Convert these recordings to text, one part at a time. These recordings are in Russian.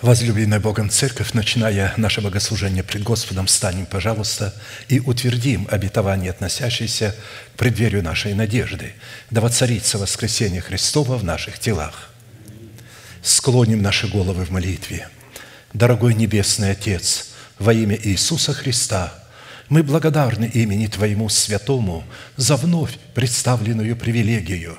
Возлюбленная Богом Церковь, начиная наше богослужение пред Господом, встанем, пожалуйста, и утвердим обетование, относящееся к преддверию нашей надежды, да воцарится воскресение Христова в наших телах. Склоним наши головы в молитве. Дорогой Небесный Отец, во имя Иисуса Христа, мы благодарны имени Твоему Святому за вновь представленную привилегию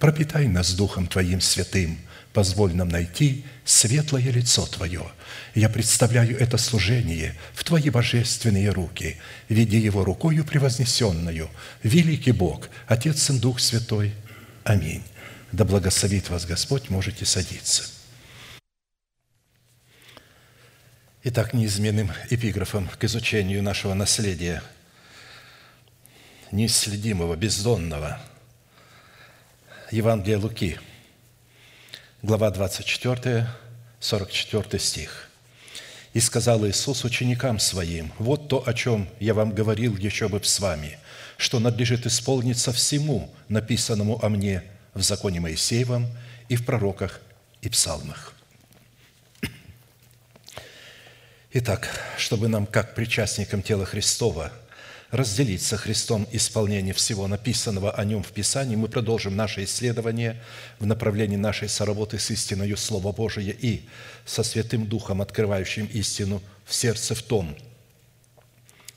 пропитай нас Духом Твоим святым, позволь нам найти светлое лицо Твое. Я представляю это служение в Твои божественные руки, веди его рукою превознесенную. Великий Бог, Отец и Дух Святой. Аминь. Да благословит вас Господь, можете садиться. Итак, неизменным эпиграфом к изучению нашего наследия, неисследимого, бездонного – Евангелие Луки, глава 24, 44 стих. «И сказал Иисус ученикам Своим, «Вот то, о чем я вам говорил еще бы с вами, что надлежит исполниться всему, написанному о мне в законе Моисеевом и в пророках и псалмах». Итак, чтобы нам, как причастникам тела Христова – разделить со Христом исполнение всего написанного о Нем в Писании, мы продолжим наше исследование в направлении нашей соработы с истиною Слова Божия и со Святым Духом, открывающим истину в сердце в том,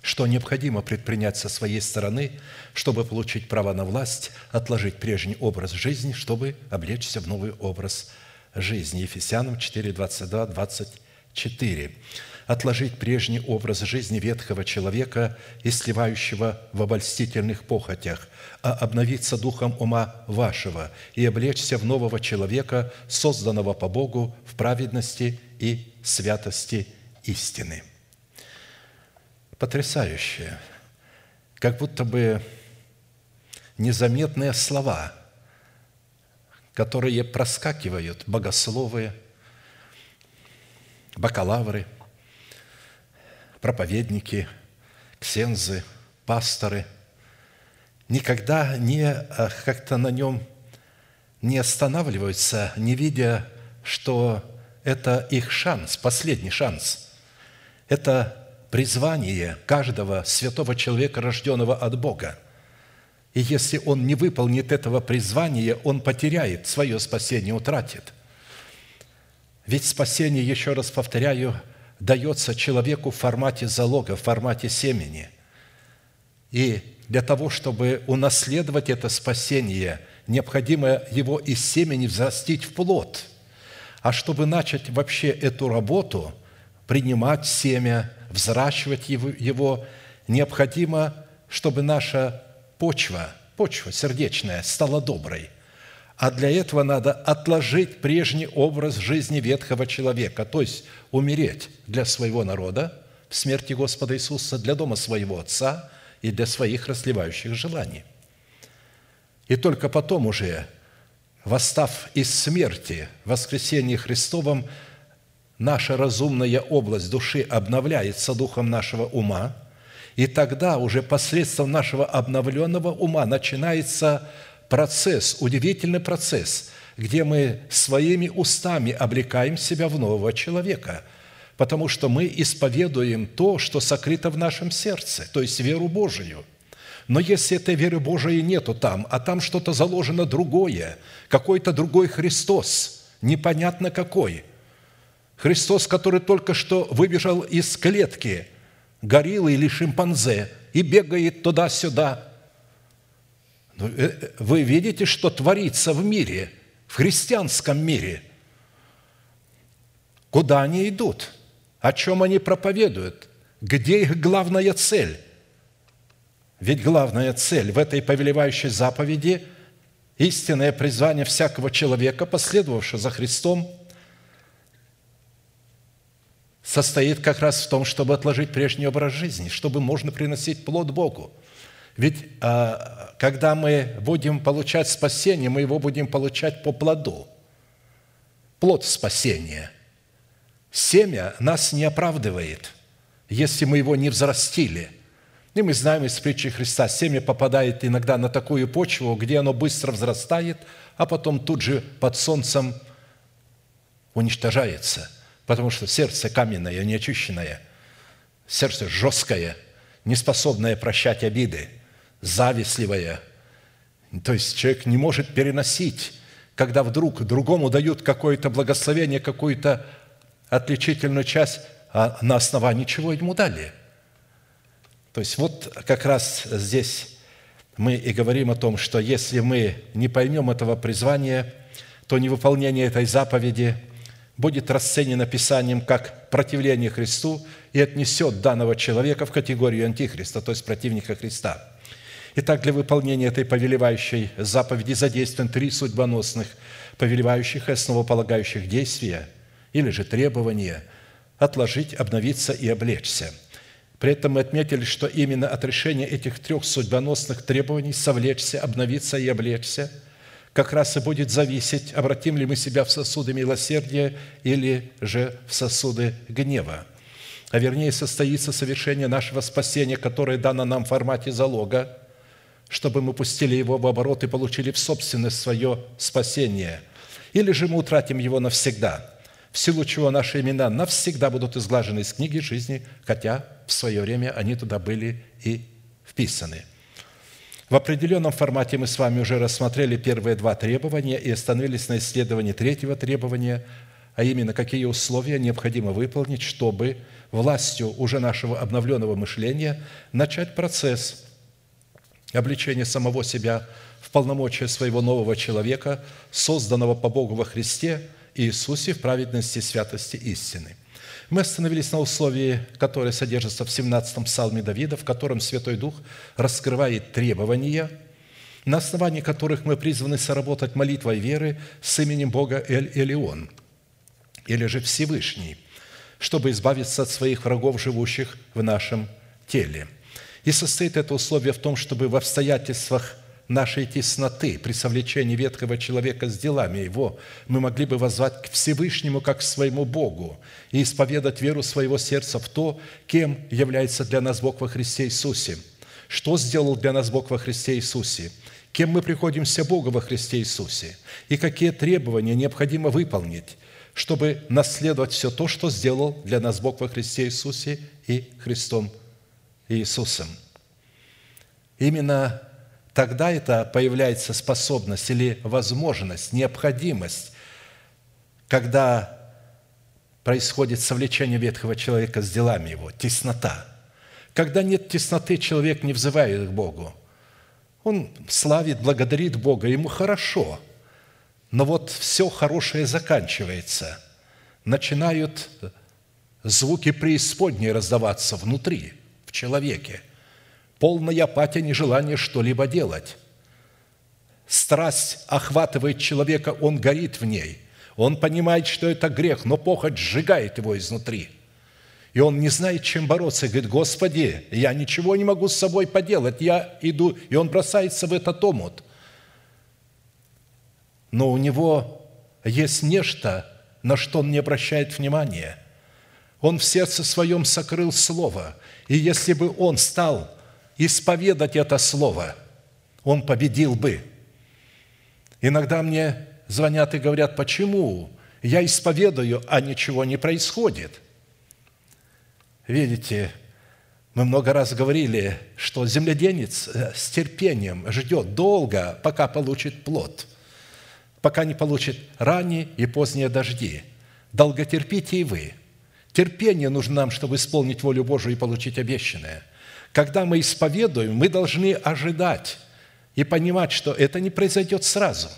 что необходимо предпринять со своей стороны, чтобы получить право на власть, отложить прежний образ жизни, чтобы облечься в новый образ жизни. Ефесянам 4, 22, 24 отложить прежний образ жизни ветхого человека и сливающего в обольстительных похотях, а обновиться духом ума вашего и облечься в нового человека, созданного по Богу в праведности и святости истины. Потрясающе! Как будто бы незаметные слова, которые проскакивают богословы, бакалавры – проповедники, ксензы, пасторы никогда не э, как-то на нем не останавливаются, не видя, что это их шанс, последний шанс. Это призвание каждого святого человека, рожденного от Бога. И если он не выполнит этого призвания, он потеряет свое спасение, утратит. Ведь спасение, еще раз повторяю, дается человеку в формате залога, в формате семени. И для того, чтобы унаследовать это спасение, необходимо его из семени взрастить в плод. А чтобы начать вообще эту работу, принимать семя, взращивать его, необходимо, чтобы наша почва, почва сердечная, стала доброй – а для этого надо отложить прежний образ жизни ветхого человека, то есть умереть для своего народа в смерти Господа Иисуса, для дома своего Отца и для своих расливающих желаний. И только потом уже, восстав из смерти, в воскресении Христовом, наша разумная область души обновляется духом нашего ума, и тогда уже посредством нашего обновленного ума начинается процесс, удивительный процесс, где мы своими устами облекаем себя в нового человека, потому что мы исповедуем то, что сокрыто в нашем сердце, то есть веру Божию. Но если этой веры Божией нету там, а там что-то заложено другое, какой-то другой Христос, непонятно какой, Христос, который только что выбежал из клетки гориллы или шимпанзе и бегает туда-сюда. Ну, э, вы видите, что творится в мире, в христианском мире. Куда они идут? О чем они проповедуют? Где их главная цель? Ведь главная цель в этой повелевающей заповеди – истинное призвание всякого человека, последовавшего за Христом, состоит как раз в том, чтобы отложить прежний образ жизни, чтобы можно приносить плод Богу. Ведь а, когда мы будем получать спасение, мы его будем получать по плоду. Плод спасения. Семя нас не оправдывает, если мы его не взрастили – и мы знаем из притчи Христа, семя попадает иногда на такую почву, где оно быстро взрастает, а потом тут же под солнцем уничтожается, потому что сердце каменное, неочищенное, сердце жесткое, неспособное прощать обиды, завистливое. То есть человек не может переносить, когда вдруг другому дают какое-то благословение, какую-то отличительную часть, а на основании чего ему дали – то есть вот как раз здесь мы и говорим о том, что если мы не поймем этого призвания, то невыполнение этой заповеди будет расценено Писанием как противление Христу и отнесет данного человека в категорию антихриста, то есть противника Христа. Итак, для выполнения этой повелевающей заповеди задействован три судьбоносных, повелевающих и основополагающих действия или же требования – отложить, обновиться и облечься – при этом мы отметили, что именно от решения этих трех судьбоносных требований совлечься, обновиться и облечься как раз и будет зависеть, обратим ли мы себя в сосуды милосердия или же в сосуды гнева. А вернее, состоится совершение нашего спасения, которое дано нам в формате залога, чтобы мы пустили его в оборот и получили в собственность свое спасение. Или же мы утратим его навсегда – в силу чего наши имена навсегда будут изглажены из книги жизни, хотя в свое время они туда были и вписаны. В определенном формате мы с вами уже рассмотрели первые два требования и остановились на исследовании третьего требования, а именно, какие условия необходимо выполнить, чтобы властью уже нашего обновленного мышления начать процесс обличения самого себя в полномочия своего нового человека, созданного по Богу во Христе – Иисусе в праведности святости истины. Мы остановились на условии, которое содержится в 17-м псалме Давида, в котором Святой Дух раскрывает требования, на основании которых мы призваны соработать молитвой веры с именем Бога Эль-Элеон, или же Всевышний, чтобы избавиться от своих врагов, живущих в нашем теле. И состоит это условие в том, чтобы в обстоятельствах нашей тесноты, при совлечении ветхого человека с делами его, мы могли бы воззвать к Всевышнему как к своему Богу и исповедать веру своего сердца в то, кем является для нас Бог во Христе Иисусе. Что сделал для нас Бог во Христе Иисусе? Кем мы приходимся Богу во Христе Иисусе? И какие требования необходимо выполнить, чтобы наследовать все то, что сделал для нас Бог во Христе Иисусе и Христом Иисусом. Именно тогда это появляется способность или возможность, необходимость, когда происходит совлечение ветхого человека с делами его, теснота. Когда нет тесноты, человек не взывает к Богу. Он славит, благодарит Бога, ему хорошо. Но вот все хорошее заканчивается. Начинают звуки преисподней раздаваться внутри, человеке – полная апатия, нежелание что-либо делать. Страсть охватывает человека, он горит в ней. Он понимает, что это грех, но похоть сжигает его изнутри. И он не знает, чем бороться. Говорит, Господи, я ничего не могу с собой поделать, я иду. И он бросается в этот омут. Но у него есть нечто, на что он не обращает внимания. Он в сердце своем сокрыл Слово. И если бы он стал исповедать это слово, он победил бы. Иногда мне звонят и говорят, почему я исповедую, а ничего не происходит. Видите, мы много раз говорили, что земледенец э, с терпением ждет долго, пока получит плод, пока не получит ранние и поздние дожди. долготерпите и вы. Терпение нужно нам, чтобы исполнить волю Божию и получить обещанное. Когда мы исповедуем, мы должны ожидать и понимать, что это не произойдет сразу.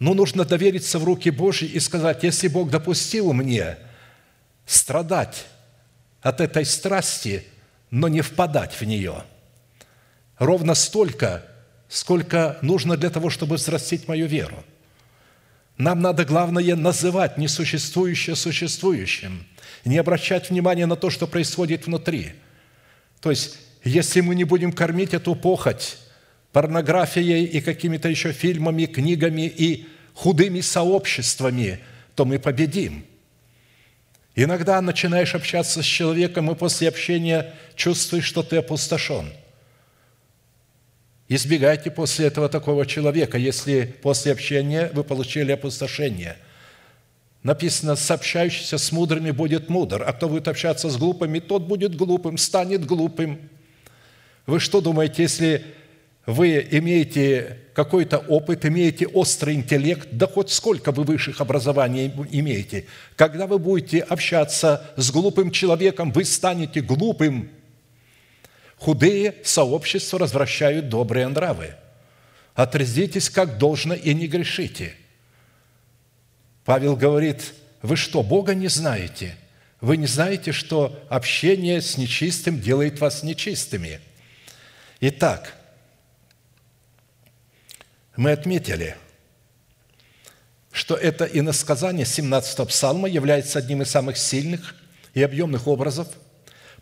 Но нужно довериться в руки Божьи и сказать, если Бог допустил мне страдать от этой страсти, но не впадать в нее, ровно столько, сколько нужно для того, чтобы взрастить мою веру. Нам надо, главное, называть несуществующее существующим, не обращать внимания на то, что происходит внутри. То есть, если мы не будем кормить эту похоть порнографией и какими-то еще фильмами, книгами и худыми сообществами, то мы победим. Иногда начинаешь общаться с человеком, и после общения чувствуешь, что ты опустошен – Избегайте после этого такого человека, если после общения вы получили опустошение. Написано, сообщающийся с мудрыми будет мудр, а кто будет общаться с глупыми, тот будет глупым, станет глупым. Вы что думаете, если вы имеете какой-то опыт, имеете острый интеллект, да хоть сколько вы высших образований имеете, когда вы будете общаться с глупым человеком, вы станете глупым – Худые сообщества развращают добрые нравы. Отрезвитесь как должно и не грешите. Павел говорит, вы что, Бога не знаете? Вы не знаете, что общение с нечистым делает вас нечистыми? Итак, мы отметили, что это иносказание 17 псалма является одним из самых сильных и объемных образов –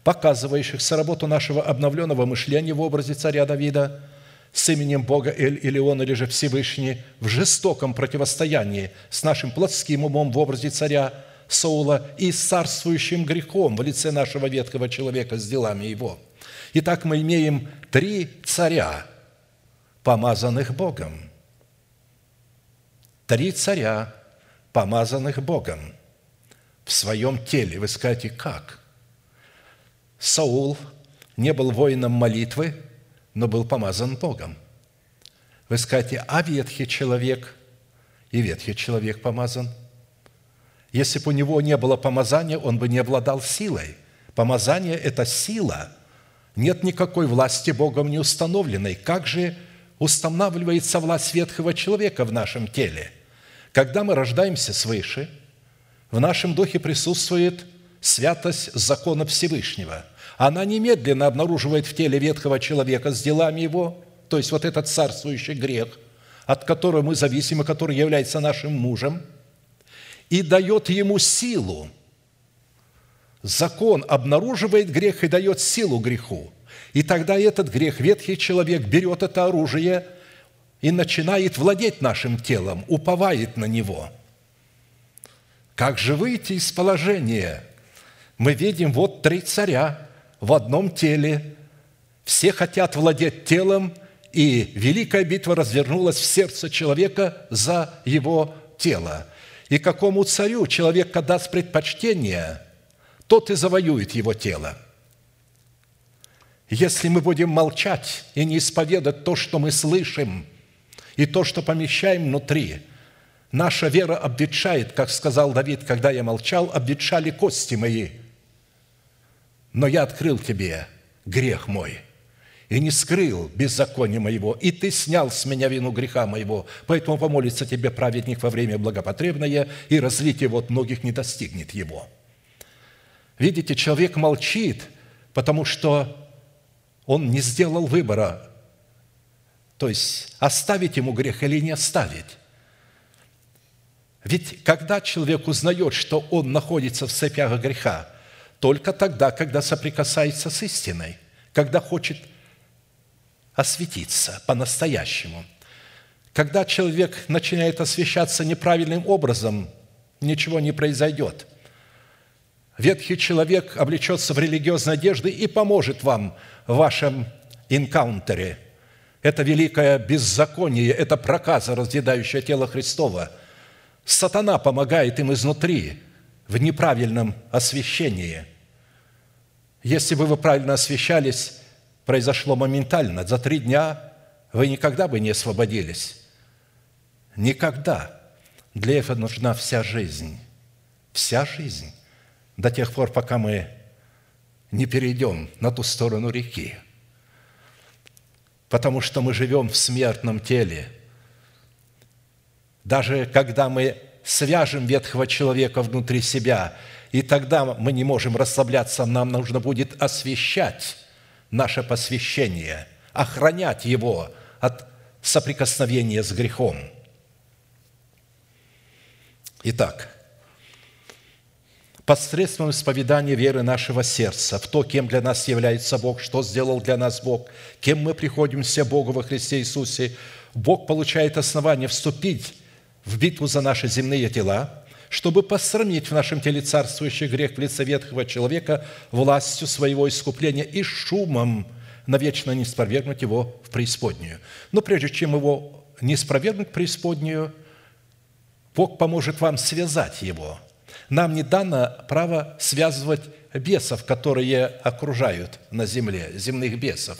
показывающих работу нашего обновленного мышления в образе царя Давида с именем Бога Эль или Он, или же Всевышний, в жестоком противостоянии с нашим плотским умом в образе царя Саула и с царствующим грехом в лице нашего ветхого человека с делами его. Итак, мы имеем три царя, помазанных Богом. Три царя, помазанных Богом в своем теле. Вы скажете, как? Саул не был воином молитвы, но был помазан Богом. Вы скажете, а ветхий человек? И ветхий человек помазан. Если бы у него не было помазания, он бы не обладал силой. Помазание – это сила. Нет никакой власти Богом не установленной. Как же устанавливается власть ветхого человека в нашем теле? Когда мы рождаемся свыше, в нашем духе присутствует – святость закона Всевышнего. Она немедленно обнаруживает в теле ветхого человека с делами его, то есть вот этот царствующий грех, от которого мы зависимы, который является нашим мужем, и дает ему силу. Закон обнаруживает грех и дает силу греху. И тогда этот грех, ветхий человек, берет это оружие и начинает владеть нашим телом, уповает на него. Как же выйти из положения – мы видим вот три царя в одном теле. Все хотят владеть телом, и великая битва развернулась в сердце человека за его тело. И какому царю человек даст предпочтение, тот и завоюет его тело. Если мы будем молчать и не исповедать то, что мы слышим, и то, что помещаем внутри, наша вера обветшает, как сказал Давид, когда я молчал, обветшали кости мои – но я открыл тебе грех мой и не скрыл беззакония моего, и ты снял с меня вину греха моего, поэтому помолится тебе праведник во время благопотребное, и разлитие вот многих не достигнет его». Видите, человек молчит, потому что он не сделал выбора, то есть оставить ему грех или не оставить. Ведь когда человек узнает, что он находится в цепях греха, только тогда, когда соприкасается с истиной, когда хочет осветиться по-настоящему. Когда человек начинает освещаться неправильным образом, ничего не произойдет. Ветхий человек облечется в религиозной одежды и поможет вам в вашем инкаунтере. Это великое беззаконие, это проказа, разъедающая тело Христова. Сатана помогает им изнутри – в неправильном освящении. Если бы вы правильно освещались, произошло моментально. За три дня вы никогда бы не освободились. Никогда. Для этого нужна вся жизнь. вся жизнь до тех пор, пока мы не перейдем на ту сторону реки. Потому что мы живем в смертном теле. Даже когда мы свяжем ветхого человека внутри себя, и тогда мы не можем расслабляться, нам нужно будет освещать наше посвящение, охранять его от соприкосновения с грехом. Итак, посредством исповедания веры нашего сердца в то, кем для нас является Бог, что сделал для нас Бог, кем мы приходимся Богу во Христе Иисусе, Бог получает основание вступить в битву за наши земные тела, чтобы посрамить в нашем теле царствующий грех в лице ветхого человека властью своего искупления и шумом навечно не спровергнуть его в преисподнюю. Но прежде чем его не спровергнуть в преисподнюю, Бог поможет вам связать его – нам не дано право связывать бесов, которые окружают на земле, земных бесов.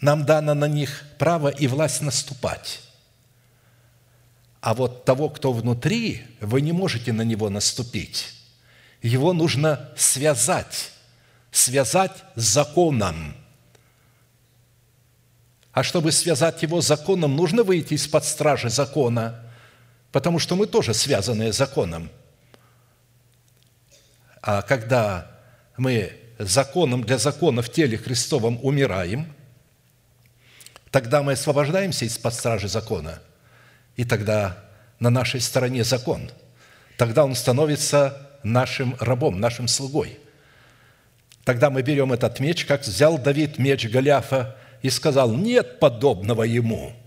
Нам дано на них право и власть наступать. А вот того, кто внутри, вы не можете на него наступить. Его нужно связать, связать законом. А чтобы связать его законом, нужно выйти из-под стражи закона – потому что мы тоже связаны законом. А когда мы законом для закона в теле Христовом умираем, тогда мы освобождаемся из-под стражи закона, и тогда на нашей стороне закон. Тогда он становится нашим рабом, нашим слугой. Тогда мы берем этот меч, как взял Давид меч Голиафа и сказал, нет подобного ему –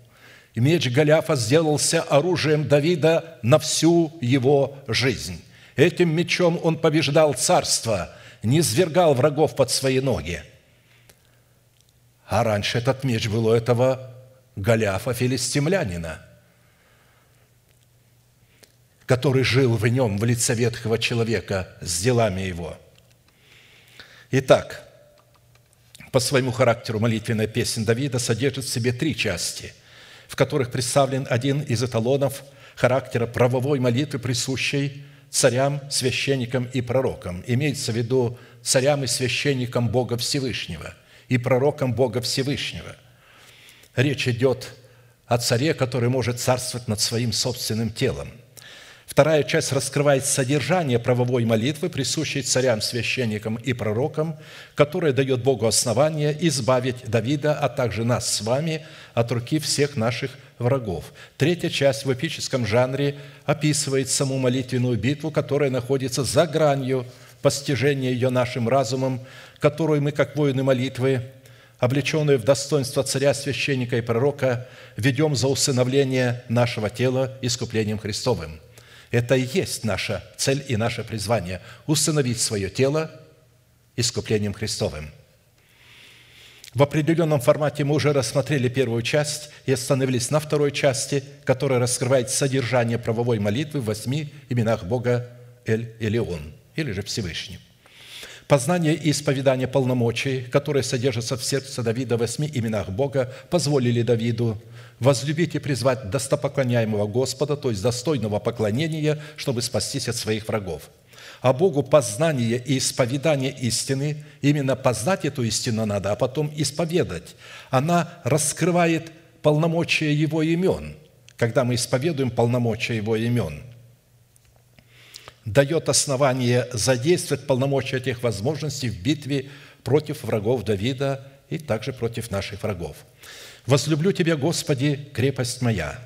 и меч Голиафа сделался оружием Давида на всю его жизнь. Этим мечом он побеждал царство, не свергал врагов под свои ноги. А раньше этот меч был у этого Голиафа филистимлянина, который жил в нем в лице ветхого человека с делами его. Итак, по своему характеру молитвенная песня Давида содержит в себе три части – в которых представлен один из эталонов характера правовой молитвы, присущей царям, священникам и пророкам. Имеется в виду царям и священникам Бога Всевышнего и пророкам Бога Всевышнего. Речь идет о царе, который может царствовать над своим собственным телом – Вторая часть раскрывает содержание правовой молитвы, присущей царям, священникам и пророкам, которая дает Богу основание избавить Давида, а также нас с вами от руки всех наших врагов. Третья часть в эпическом жанре описывает саму молитвенную битву, которая находится за гранью постижения ее нашим разумом, которую мы, как воины молитвы, облеченные в достоинство царя, священника и пророка, ведем за усыновление нашего тела искуплением Христовым – это и есть наша цель и наше призвание – установить свое тело искуплением Христовым. В определенном формате мы уже рассмотрели первую часть и остановились на второй части, которая раскрывает содержание правовой молитвы в восьми именах Бога Эль-Элеон, или же Всевышний – Познание и исповедание полномочий, которые содержатся в сердце Давида в восьми именах Бога, позволили Давиду возлюбить и призвать достопоклоняемого Господа, то есть достойного поклонения, чтобы спастись от своих врагов. А Богу познание и исповедание истины, именно познать эту истину надо, а потом исповедать. Она раскрывает полномочия Его имен, когда мы исповедуем полномочия Его имен – дает основание задействовать полномочия этих возможностей в битве против врагов Давида и также против наших врагов. «Возлюблю Тебя, Господи, крепость моя,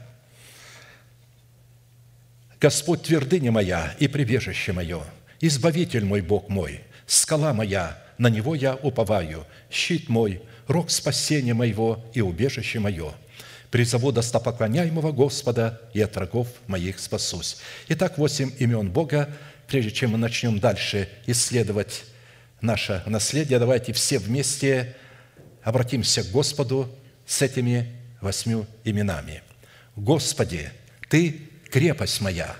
Господь твердыня моя и прибежище мое, Избавитель мой, Бог мой, скала моя, на Него я уповаю, щит мой, рог спасения моего и убежище мое – призову достопоклоняемого Господа, и от врагов моих спасусь». Итак, восемь имен Бога. Прежде чем мы начнем дальше исследовать наше наследие, давайте все вместе обратимся к Господу с этими восьмью именами. «Господи, Ты крепость моя!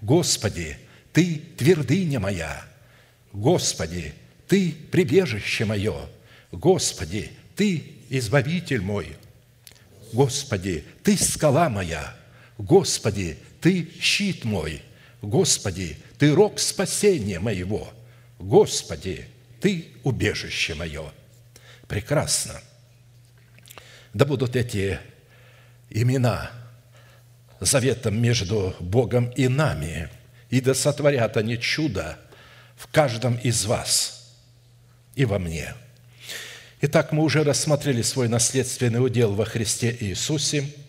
Господи, Ты твердыня моя! Господи, Ты прибежище мое! Господи, Ты избавитель мой!» Господи, Ты скала моя, Господи, Ты щит мой, Господи, Ты рог спасения моего, Господи, Ты убежище мое. Прекрасно. Да будут эти имена заветом между Богом и нами, и да сотворят они чудо в каждом из вас и во мне. Итак, мы уже рассмотрели свой наследственный удел во Христе Иисусе –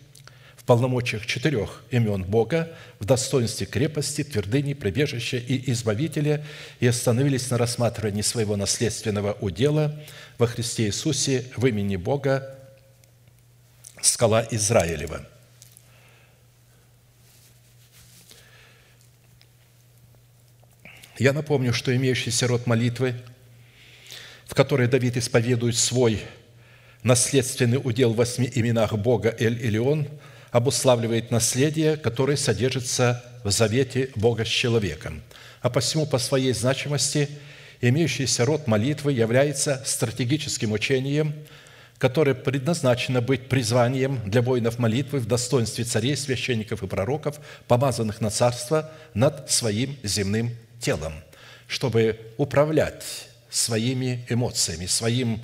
в полномочиях четырех имен Бога, в достоинстве крепости, твердыни, прибежища и избавителя, и остановились на рассматривании своего наследственного удела во Христе Иисусе в имени Бога, скала Израилева. Я напомню, что имеющийся род молитвы, в которой Давид исповедует свой наследственный удел в восьми именах Бога Эль-Илион – обуславливает наследие, которое содержится в завете Бога с человеком. А посему по своей значимости имеющийся род молитвы является стратегическим учением, которое предназначено быть призванием для воинов молитвы в достоинстве царей, священников и пророков, помазанных на царство над своим земным телом, чтобы управлять своими эмоциями, своим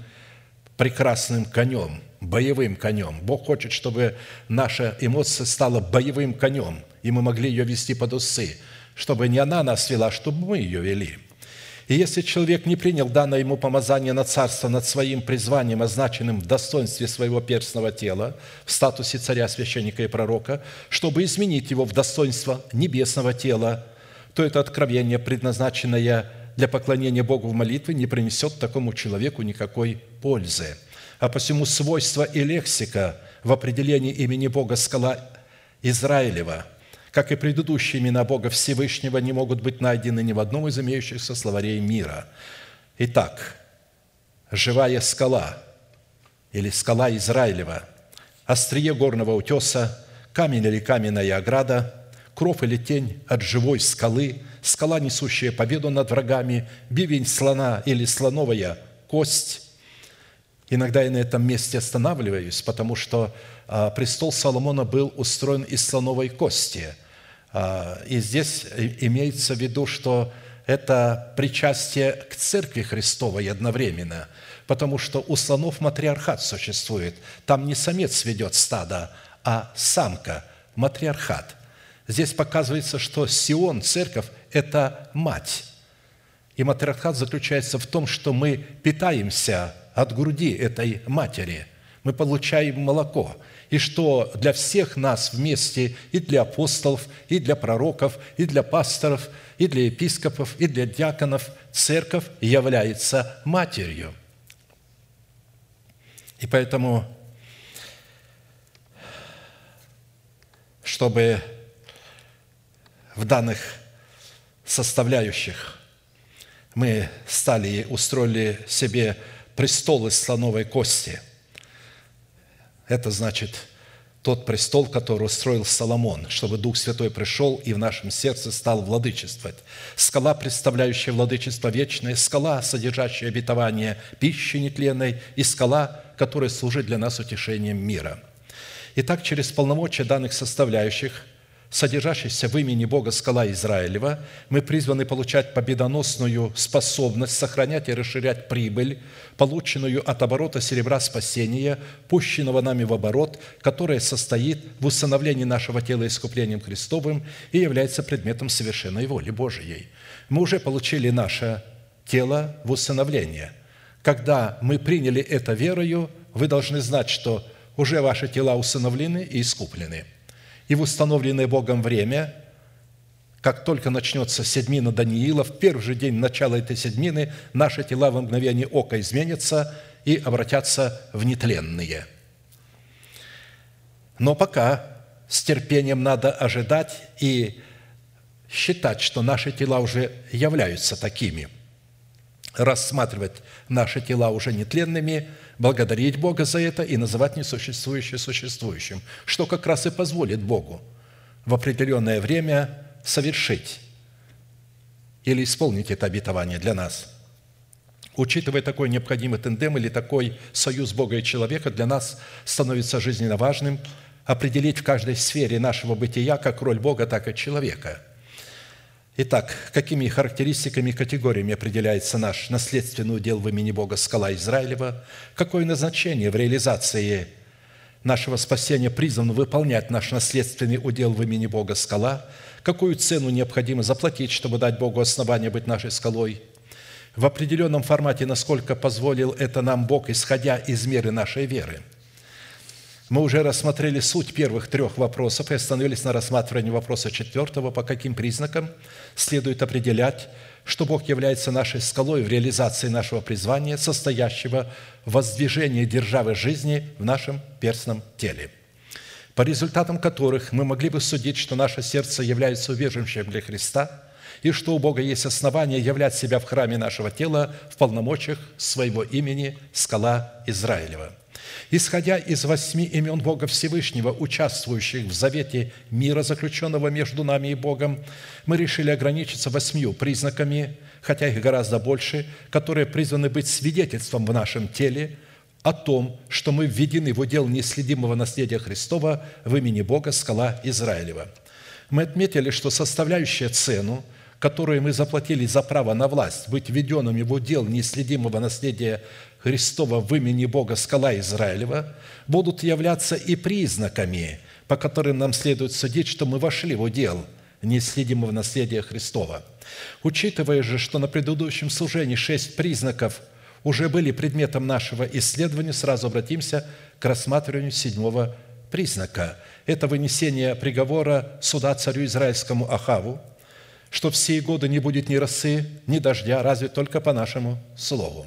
прекрасным конем, боевым конем. Бог хочет, чтобы наша эмоция стала боевым конем, и мы могли ее вести под усы, чтобы не она нас вела, чтобы мы ее вели. И если человек не принял данное ему помазание на царство над своим призванием, означенным в достоинстве своего перстного тела, в статусе царя, священника и пророка, чтобы изменить его в достоинство небесного тела, то это откровение, предназначенное для поклонения Богу в молитве, не принесет такому человеку никакой пользы – а посему свойства и лексика в определении имени Бога скала Израилева, как и предыдущие имена Бога Всевышнего, не могут быть найдены ни в одном из имеющихся словарей мира. Итак, живая скала или скала Израилева, острие горного утеса, камень или каменная ограда, кров или тень от живой скалы, скала, несущая победу над врагами, бивень слона или слоновая кость, Иногда я на этом месте останавливаюсь, потому что а, престол Соломона был устроен из слоновой кости. А, и здесь имеется в виду, что это причастие к Церкви Христовой одновременно, потому что у слонов матриархат существует. Там не самец ведет стадо, а самка, матриархат. Здесь показывается, что Сион, церковь – это мать. И матриархат заключается в том, что мы питаемся от груди этой матери. Мы получаем молоко. И что для всех нас вместе, и для апостолов, и для пророков, и для пасторов, и для епископов, и для диаконов, церковь является матерью. И поэтому, чтобы в данных составляющих мы стали и устроили себе престол из слоновой кости. Это значит тот престол, который устроил Соломон, чтобы Дух Святой пришел и в нашем сердце стал владычествовать. Скала, представляющая владычество вечное, скала, содержащая обетование пищи нетленной, и скала, которая служит для нас утешением мира. Итак, через полномочия данных составляющих – содержащийся в имени Бога скала Израилева, мы призваны получать победоносную способность сохранять и расширять прибыль, полученную от оборота серебра спасения, пущенного нами в оборот, которое состоит в установлении нашего тела искуплением Христовым и является предметом совершенной воли Божией. Мы уже получили наше тело в усыновление. Когда мы приняли это верою, вы должны знать, что уже ваши тела усыновлены и искуплены – и в установленное Богом время, как только начнется седьмина Даниила, в первый же день начала этой седьмины наши тела в мгновение ока изменятся и обратятся в нетленные. Но пока с терпением надо ожидать и считать, что наши тела уже являются такими, рассматривать наши тела уже нетленными – благодарить Бога за это и называть несуществующее существующим, что как раз и позволит Богу в определенное время совершить или исполнить это обетование для нас. Учитывая такой необходимый тендем или такой союз Бога и человека, для нас становится жизненно важным определить в каждой сфере нашего бытия как роль Бога, так и человека. Итак, какими характеристиками и категориями определяется наш наследственный удел в имени Бога скала Израилева? Какое назначение в реализации нашего спасения призван выполнять наш наследственный удел в имени Бога скала? Какую цену необходимо заплатить, чтобы дать Богу основание быть нашей скалой? В определенном формате, насколько позволил это нам Бог, исходя из меры нашей веры – мы уже рассмотрели суть первых трех вопросов и остановились на рассматривании вопроса четвертого, по каким признакам следует определять, что Бог является нашей скалой в реализации нашего призвания, состоящего в воздвижении державы жизни в нашем перстном теле, по результатам которых мы могли бы судить, что наше сердце является убежищем для Христа и что у Бога есть основания являть себя в храме нашего тела в полномочиях своего имени «Скала Израилева». Исходя из восьми имен Бога Всевышнего, участвующих в завете мира, заключенного между нами и Богом, мы решили ограничиться восьмью признаками, хотя их гораздо больше, которые призваны быть свидетельством в нашем теле о том, что мы введены в удел неследимого наследия Христова в имени Бога, скала Израилева. Мы отметили, что составляющая цену, которую мы заплатили за право на власть, быть введенными в удел неследимого наследия Христова в имени Бога скала Израилева будут являться и признаками, по которым нам следует судить, что мы вошли в удел неследимого наследия Христова. Учитывая же, что на предыдущем служении шесть признаков уже были предметом нашего исследования, сразу обратимся к рассматриванию седьмого признака. Это вынесение приговора суда царю израильскому Ахаву, что все годы не будет ни росы, ни дождя, разве только по нашему слову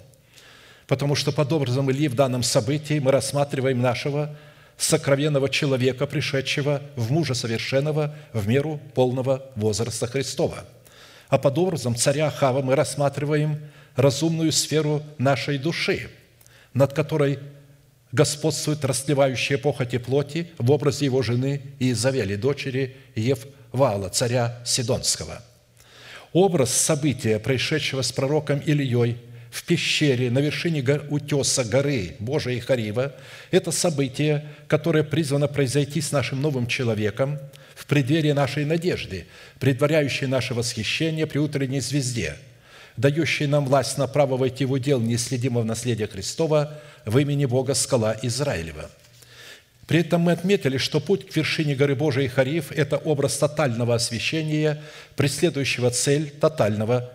потому что под образом Ильи в данном событии мы рассматриваем нашего сокровенного человека, пришедшего в мужа совершенного в меру полного возраста Христова. А под образом царя Хава мы рассматриваем разумную сферу нашей души, над которой господствует расливающая похоти плоти в образе его жены Иезавели, дочери Еввала, царя Сидонского. Образ события, происшедшего с пророком Ильей – в пещере на вершине утеса горы Божией Харива – это событие, которое призвано произойти с нашим новым человеком в преддверии нашей надежды, предваряющее наше восхищение при утренней звезде, дающее нам власть на право войти в удел неследимого наследия Христова в имени Бога скала Израилева. При этом мы отметили, что путь к вершине горы Божией Хариф – это образ тотального освящения, преследующего цель тотального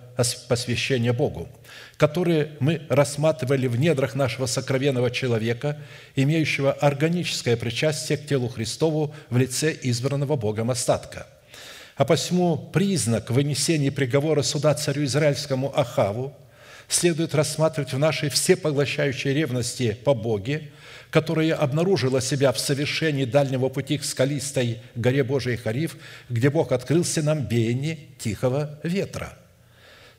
посвящения Богу – которые мы рассматривали в недрах нашего сокровенного человека, имеющего органическое причастие к телу Христову в лице избранного Богом остатка. А посему признак вынесения приговора суда царю израильскому Ахаву следует рассматривать в нашей всепоглощающей ревности по Боге, которая обнаружила себя в совершении дальнего пути к скалистой горе Божией Хариф, где Бог открылся нам беяние тихого ветра –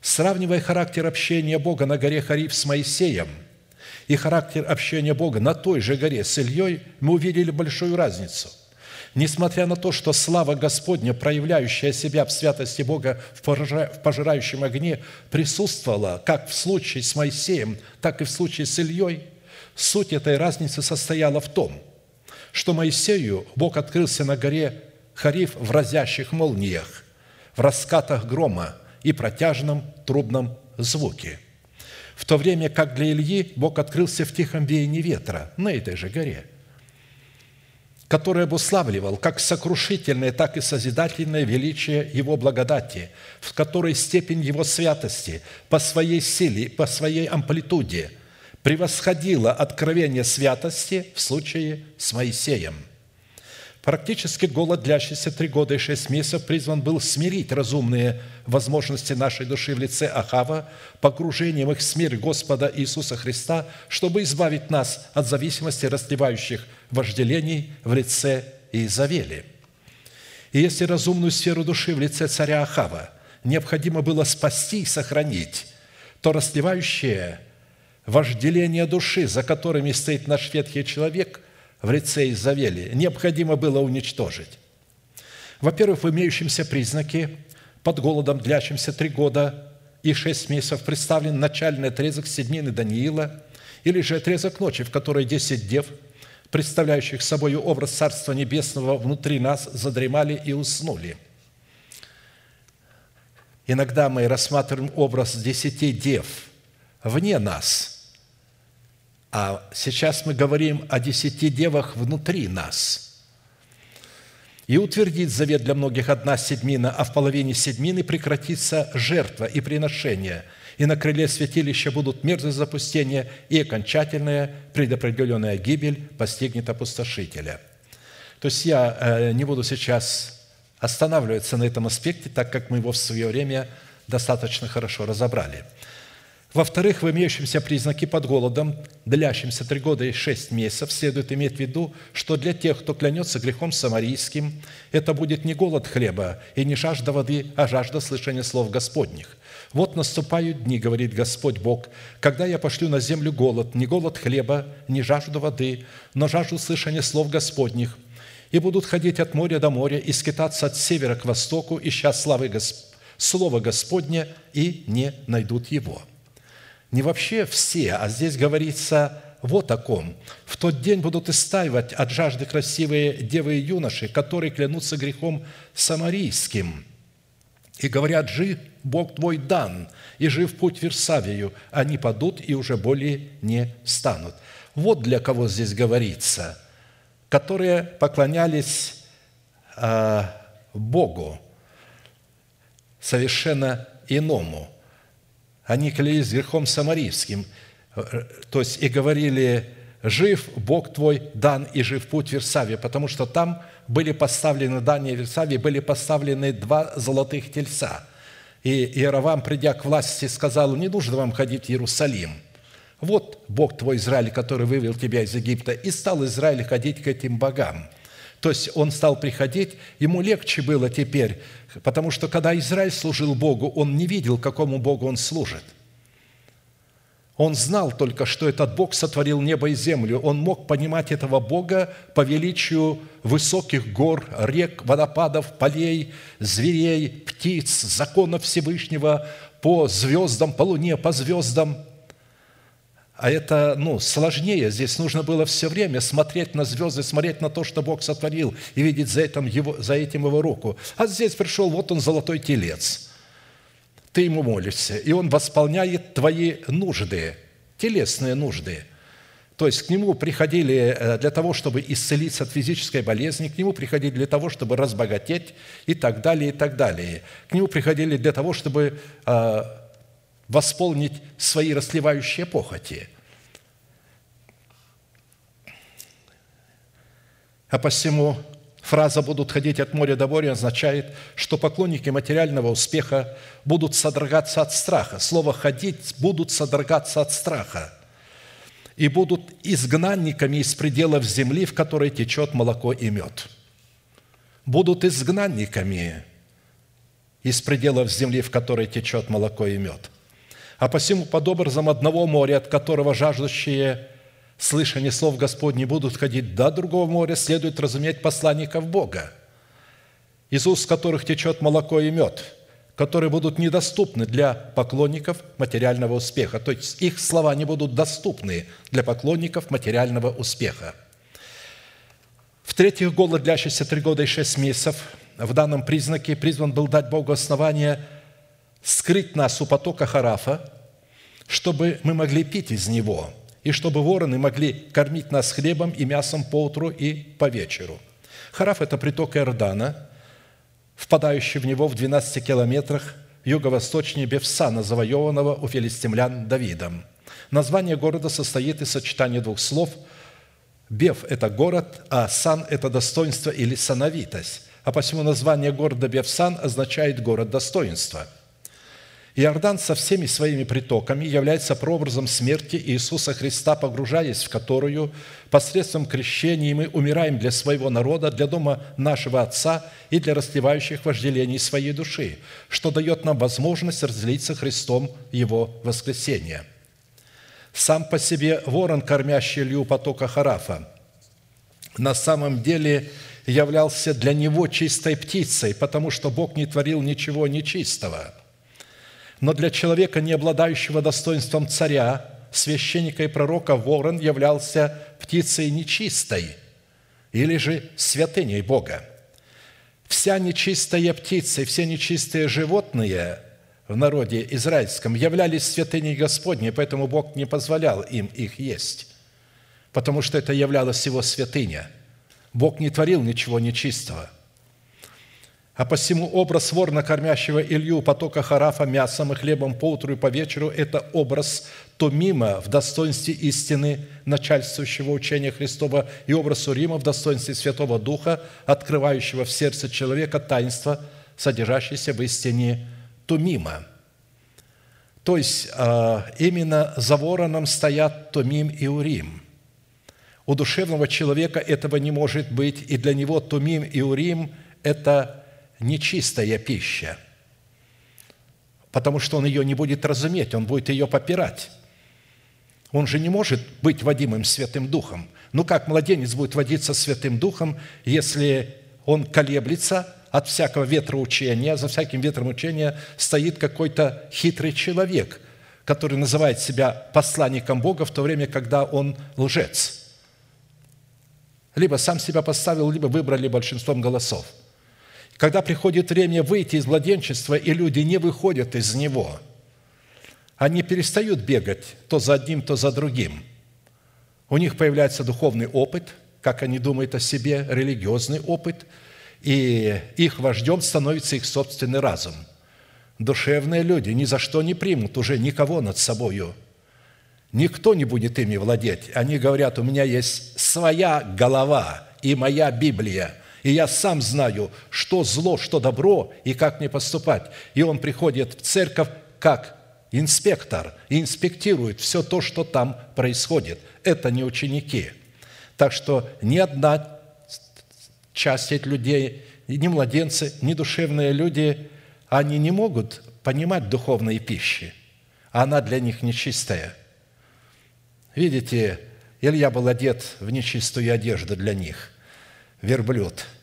Сравнивая характер общения Бога на горе Хариф с Моисеем и характер общения Бога на той же горе с Ильей, мы увидели большую разницу. Несмотря на то, что слава Господня, проявляющая себя в святости Бога в пожирающем огне, присутствовала как в случае с Моисеем, так и в случае с Ильей, суть этой разницы состояла в том, что Моисею Бог открылся на горе Хариф в разящих молниях, в раскатах грома, и протяжном трубном звуке. В то время как для Ильи Бог открылся в тихом веянии ветра на этой же горе, который обуславливал как сокрушительное, так и созидательное величие Его благодати, в которой степень Его святости по своей силе, по своей амплитуде превосходила откровение святости в случае с Моисеем – Практически голод, длящийся три года и шесть месяцев, призван был смирить разумные возможности нашей души в лице Ахава, погружением их в смерть Господа Иисуса Христа, чтобы избавить нас от зависимости расливающих вожделений в лице Иезавели. И если разумную сферу души в лице царя Ахава необходимо было спасти и сохранить, то расливающее вожделение души, за которыми стоит наш ветхий человек – в лице Изавели необходимо было уничтожить. Во-первых, в имеющемся признаке под голодом, длящимся три года и шесть месяцев, представлен начальный отрезок седьмины Даниила, или же отрезок ночи, в которой десять дев, представляющих собой образ Царства Небесного, внутри нас задремали и уснули. иногда мы рассматриваем образ десяти дев вне нас, а сейчас мы говорим о десяти девах внутри нас – и утвердит завет для многих одна седьмина, а в половине седьмины прекратится жертва и приношение, и на крыле святилища будут мерзость запустения, и окончательная предопределенная гибель постигнет опустошителя». То есть я э, не буду сейчас останавливаться на этом аспекте, так как мы его в свое время достаточно хорошо разобрали – во-вторых, в имеющемся признаке под голодом, длящимся три года и шесть месяцев, следует иметь в виду, что для тех, кто клянется грехом самарийским, это будет не голод хлеба и не жажда воды, а жажда слышания слов Господних. «Вот наступают дни, — говорит Господь Бог, — когда я пошлю на землю голод, не голод хлеба, не жажду воды, но жажду слышания слов Господних, и будут ходить от моря до моря и скитаться от севера к востоку, ища славы Госп... Слова Господня, и не найдут его». Не вообще все, а здесь говорится вот о ком. В тот день будут истаивать от жажды красивые девы и юноши, которые клянутся грехом самарийским. И говорят, жив Бог твой дан, и жив путь Версавию. Они падут и уже более не станут. Вот для кого здесь говорится, которые поклонялись э, Богу совершенно иному – они клялись грехом самарийским, то есть и говорили, жив Бог твой, дан и жив путь Версавия, потому что там были поставлены, Дания Версавии, были поставлены два золотых тельца. И Иеровам, придя к власти, сказал, не нужно вам ходить в Иерусалим. Вот Бог твой Израиль, который вывел тебя из Египта, и стал Израиль ходить к этим богам. То есть он стал приходить, ему легче было теперь Потому что когда Израиль служил Богу, он не видел, какому Богу он служит. Он знал только, что этот Бог сотворил небо и землю. Он мог понимать этого Бога по величию высоких гор, рек, водопадов, полей, зверей, птиц, законов Всевышнего, по звездам, по луне, по звездам – а это ну, сложнее. Здесь нужно было все время смотреть на звезды, смотреть на то, что Бог сотворил, и видеть за этим его, за этим его руку. А здесь пришел, вот он, золотой телец. Ты ему молишься, и он восполняет твои нужды, телесные нужды. То есть к нему приходили э, для того, чтобы исцелиться от физической болезни, к нему приходили для того, чтобы разбогатеть и так далее, и так далее. К нему приходили для того, чтобы э, восполнить свои расливающие похоти. А посему фраза «будут ходить от моря до моря» означает, что поклонники материального успеха будут содрогаться от страха. Слово «ходить» будут содрогаться от страха и будут изгнанниками из пределов земли, в которой течет молоко и мед. Будут изгнанниками из пределов земли, в которой течет молоко и мед – а посему под образом одного моря, от которого жаждущие слышание слов Господней будут ходить до другого моря, следует разуметь посланников Бога, из уст которых течет молоко и мед, которые будут недоступны для поклонников материального успеха. То есть их слова не будут доступны для поклонников материального успеха. В-третьих, голод, длящийся три года и шесть месяцев, в данном признаке призван был дать Богу основание – скрыть нас у потока Харафа, чтобы мы могли пить из него, и чтобы вороны могли кормить нас хлебом и мясом по утру и по вечеру. Хараф – это приток Иордана, впадающий в него в 12 километрах юго-восточнее Бевсана, завоеванного у филистимлян Давидом. Название города состоит из сочетания двух слов. Бев – это город, а Сан – это достоинство или сановитость. А посему название города Бевсан означает «город достоинства». Иордан со всеми своими притоками является прообразом смерти Иисуса Христа, погружаясь в которую посредством крещения мы умираем для своего народа, для дома нашего Отца и для расливающих вожделений своей души, что дает нам возможность разделиться Христом Его воскресения. Сам по себе ворон, кормящий лью потока Харафа, на самом деле являлся для него чистой птицей, потому что Бог не творил ничего нечистого – но для человека, не обладающего достоинством царя, священника и пророка, ворон являлся птицей нечистой или же святыней Бога. Вся нечистая птица и все нечистые животные в народе израильском являлись святыней Господней, поэтому Бог не позволял им их есть, потому что это являлось Его святыня. Бог не творил ничего нечистого – а посему образ ворна, кормящего Илью потока Харафа мясом и хлебом по утру и по вечеру – это образ Томима в достоинстве истины начальствующего учения Христова и образ Урима в достоинстве Святого Духа, открывающего в сердце человека таинство, содержащееся в истине Томима. То есть а, именно за вороном стоят Томим и Урим. У душевного человека этого не может быть, и для него Томим и Урим – это нечистая пища, потому что он ее не будет разуметь, он будет ее попирать. Он же не может быть водимым Святым Духом. Ну как младенец будет водиться Святым Духом, если он колеблется от всякого ветра учения, за всяким ветром учения стоит какой-то хитрый человек, который называет себя посланником Бога в то время, когда он лжец. Либо сам себя поставил, либо выбрали большинством голосов – когда приходит время выйти из младенчества, и люди не выходят из него, они перестают бегать то за одним, то за другим. У них появляется духовный опыт, как они думают о себе, религиозный опыт, и их вождем становится их собственный разум. Душевные люди ни за что не примут уже никого над собою. Никто не будет ими владеть. Они говорят, у меня есть своя голова и моя Библия – и я сам знаю, что зло, что добро, и как мне поступать. И он приходит в церковь как инспектор и инспектирует все то, что там происходит. Это не ученики. Так что ни одна часть этих людей, ни младенцы, ни душевные люди, они не могут понимать духовной пищи. Она для них нечистая. Видите, Илья был одет в нечистую одежду для них, верблюд –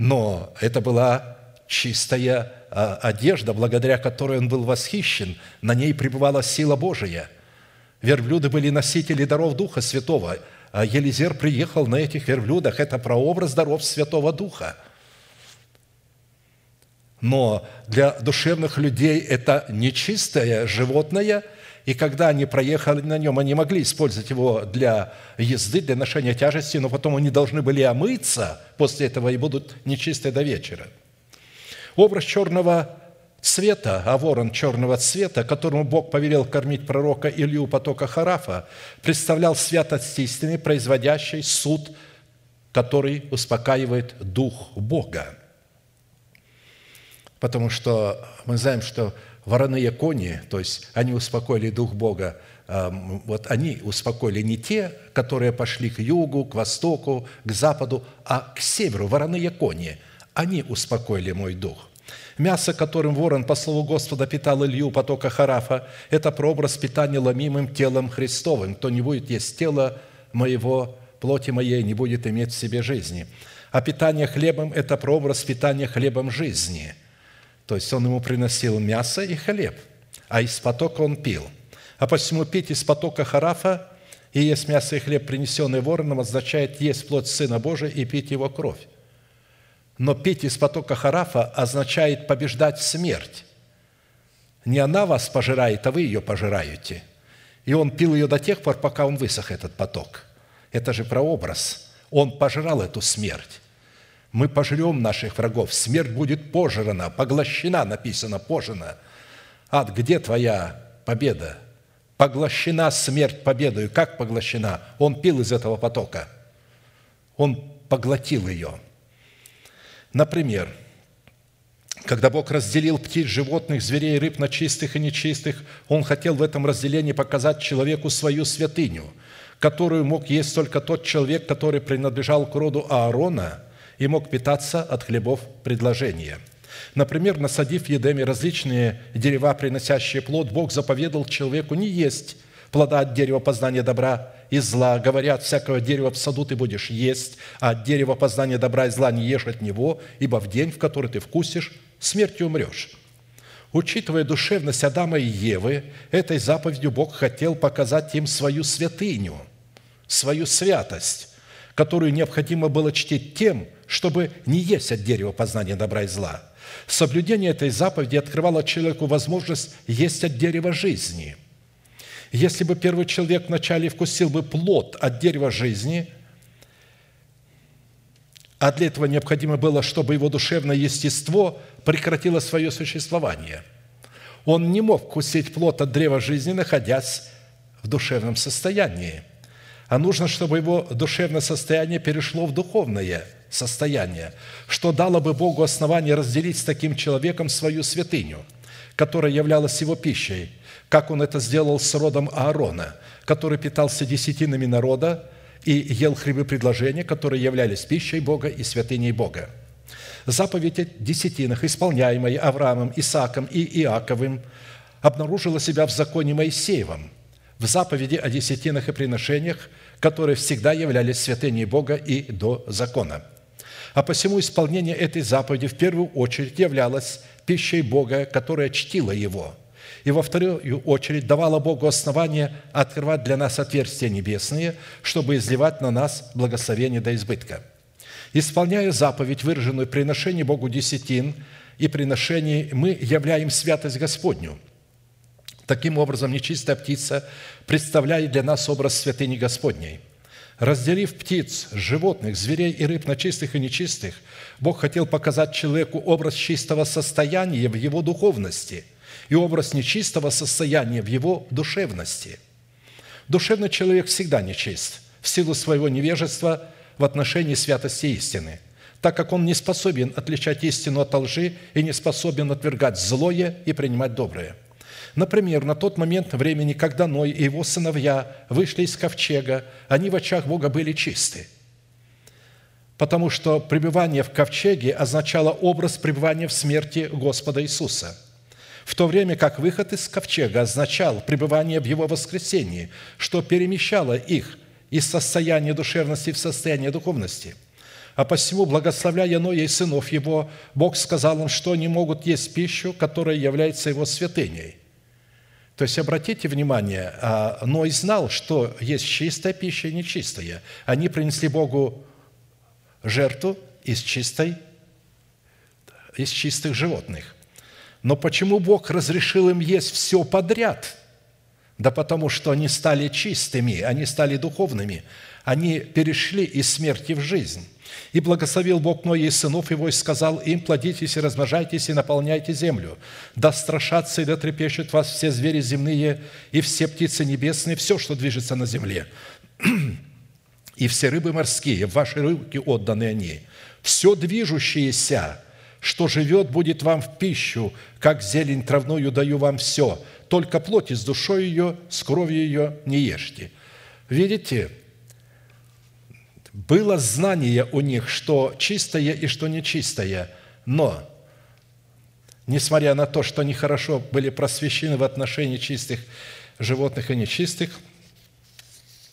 но это была чистая а, одежда, благодаря которой он был восхищен. На ней пребывала сила Божия. Верблюды были носители даров Духа Святого. А Елизер приехал на этих верблюдах. Это прообраз даров Святого Духа. Но для душевных людей это нечистое животное – и когда они проехали на нем, они могли использовать его для езды, для ношения тяжести, но потом они должны были омыться после этого и будут нечистые до вечера. Образ черного цвета, а ворон черного цвета, которому Бог повелел кормить пророка Илью потока Харафа, представлял святость истины, производящей суд, который успокаивает Дух Бога. Потому что мы знаем, что вороные кони, то есть они успокоили Дух Бога, вот они успокоили не те, которые пошли к югу, к востоку, к западу, а к северу, вороные кони. Они успокоили мой дух. Мясо, которым ворон, по слову Господа, питал Илью потока Харафа, это прообраз питания ломимым телом Христовым. Кто не будет есть тело моего, плоти моей, не будет иметь в себе жизни. А питание хлебом – это прообраз питания хлебом жизни – то есть он ему приносил мясо и хлеб, а из потока он пил. А посему пить из потока Харафа и есть мясо и хлеб, принесенный вороном, означает есть плоть Сына Божия и пить его кровь. Но пить из потока Харафа означает побеждать смерть. Не она вас пожирает, а вы ее пожираете. И он пил ее до тех пор, пока он высох, этот поток. Это же прообраз. Он пожирал эту смерть. Мы пожрем наших врагов, смерть будет пожрана, поглощена, написано, пожрана. Ад, где твоя победа? Поглощена смерть победою. Как поглощена? Он пил из этого потока. Он поглотил ее. Например, когда Бог разделил птиц, животных, зверей, рыб на чистых и нечистых, Он хотел в этом разделении показать человеку свою святыню, которую мог есть только тот человек, который принадлежал к роду Аарона – и мог питаться от хлебов предложения. Например, насадив в Едеме различные дерева, приносящие плод, Бог заповедал человеку не есть плода от дерева познания добра и зла. Говорят, всякого дерева в саду ты будешь есть, а от дерева познания добра и зла не ешь от него, ибо в день, в который ты вкусишь, смертью умрешь». Учитывая душевность Адама и Евы, этой заповедью Бог хотел показать им свою святыню, свою святость, которую необходимо было чтить тем, чтобы не есть от дерева познания добра и зла. Соблюдение этой заповеди открывало человеку возможность есть от дерева жизни. Если бы первый человек вначале вкусил бы плод от дерева жизни, а для этого необходимо было, чтобы его душевное естество прекратило свое существование. Он не мог вкусить плод от древа жизни, находясь в душевном состоянии. А нужно, чтобы его душевное состояние перешло в духовное состояние, что дало бы Богу основание разделить с таким человеком свою святыню, которая являлась его пищей, как он это сделал с родом Аарона, который питался десятинами народа и ел хлебы предложения, которые являлись пищей Бога и святыней Бога. Заповедь о десятинах, исполняемая Авраамом, Исааком и Иаковым, обнаружила себя в законе Моисеевом – в заповеди о десятинах и приношениях, которые всегда являлись святыней Бога и до закона. А посему исполнение этой заповеди в первую очередь являлось пищей Бога, которая чтила Его, и во вторую очередь давала Богу основание открывать для нас отверстия небесные, чтобы изливать на нас благословение до избытка. Исполняя заповедь, выраженную приношение Богу десятин и приношений, мы являем святость Господню – Таким образом, нечистая птица представляет для нас образ святыни Господней. Разделив птиц, животных, зверей и рыб на чистых и нечистых, Бог хотел показать человеку образ чистого состояния в его духовности и образ нечистого состояния в его душевности. Душевный человек всегда нечист в силу своего невежества в отношении святости истины – так как он не способен отличать истину от лжи и не способен отвергать злое и принимать доброе – Например, на тот момент времени, когда Ной и его сыновья вышли из ковчега, они в очах Бога были чисты, потому что пребывание в ковчеге означало образ пребывания в смерти Господа Иисуса, в то время как выход из ковчега означал пребывание в Его воскресении, что перемещало их из состояния душевности в состояние духовности – а посему, благословляя Ноя и сынов его, Бог сказал им, что они могут есть пищу, которая является его святыней. То есть, обратите внимание, а, Ной знал, что есть чистая пища и нечистая. Они принесли Богу жертву из, чистой, из чистых животных. Но почему Бог разрешил им есть все подряд? Да потому что они стали чистыми, они стали духовными, они перешли из смерти в жизнь. И благословил Бог Ноя и сынов его, и сказал им, плодитесь и размножайтесь, и наполняйте землю. Да страшатся и да трепещут вас все звери земные, и все птицы небесные, все, что движется на земле. И все рыбы морские, в ваши руки отданы они. Все движущееся, что живет, будет вам в пищу, как зелень травную даю вам все. Только плоть с душой ее, с кровью ее не ешьте». Видите, было знание у них, что чистое и что нечистое, но, несмотря на то, что они хорошо были просвещены в отношении чистых животных и нечистых,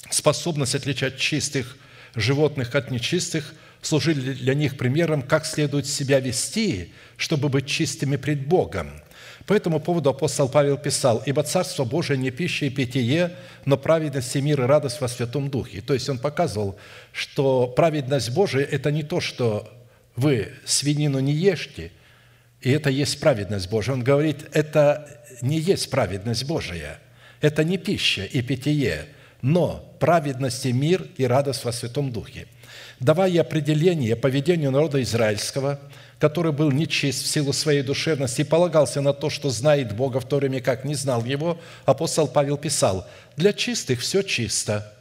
способность отличать чистых животных от нечистых служили для них примером, как следует себя вести, чтобы быть чистыми пред Богом – по этому поводу апостол Павел писал, «Ибо Царство Божие не пища и питье, но праведность и мир и радость во Святом Духе». То есть он показывал, что праведность Божия – это не то, что вы свинину не ешьте, и это есть праведность Божия. Он говорит, это не есть праведность Божия, это не пища и питье, но праведность и мир и радость во Святом Духе. Давая определение поведению народа израильского – который был нечист в силу своей душевности и полагался на то, что знает Бога, в то время как не знал Его, апостол Павел писал, «Для чистых все чисто».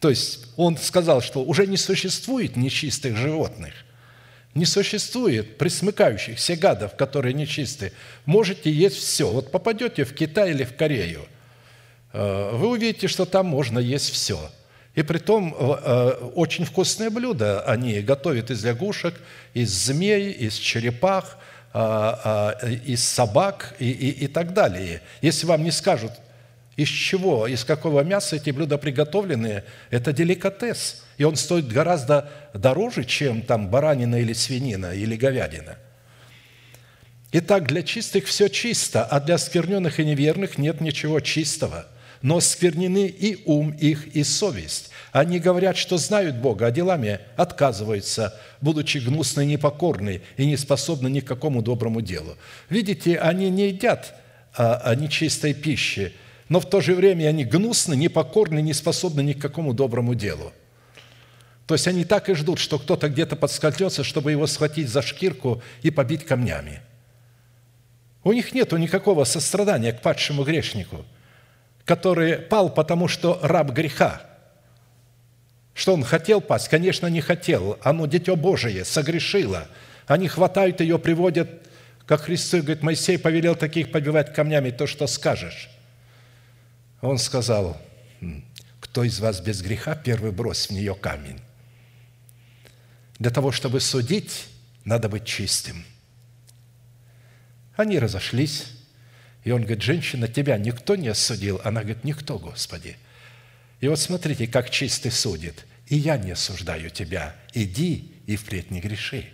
То есть он сказал, что уже не существует нечистых животных, не существует присмыкающихся гадов, которые нечисты. Можете есть все. Вот попадете в Китай или в Корею, э, вы увидите, что там можно есть все – и при том э, э, очень вкусные блюда они готовят из лягушек, из змей, из черепах, а, из собак и, и, и так далее. Если вам не скажут, из чего, из какого мяса эти блюда приготовлены, это деликатес. И он стоит гораздо дороже, чем там баранина или свинина или говядина. Итак, для чистых все чисто, а для скверненных и неверных нет ничего чистого – но сквернены и ум их, и совесть. Они говорят, что знают Бога, а делами отказываются, будучи гнусны непокорны и не способны ни к какому доброму делу. Видите, они не едят а, а нечистой пищи, но в то же время они гнусны, непокорны, не способны ни к какому доброму делу. То есть они так и ждут, что кто-то где-то подскользнется, чтобы его схватить за шкирку и побить камнями. У них нет никакого сострадания к падшему грешнику, который пал, потому что раб греха. Что он хотел пасть? Конечно, не хотел. Оно, Дитё Божие, согрешило. Они хватают ее, приводят, как Христос говорит, Моисей повелел таких побивать камнями, то, что скажешь. Он сказал, кто из вас без греха, первый брось в нее камень. Для того, чтобы судить, надо быть чистым. Они разошлись, и он говорит, женщина, тебя никто не осудил? Она говорит, никто, Господи. И вот смотрите, как чистый судит. И я не осуждаю тебя. Иди и впредь не греши.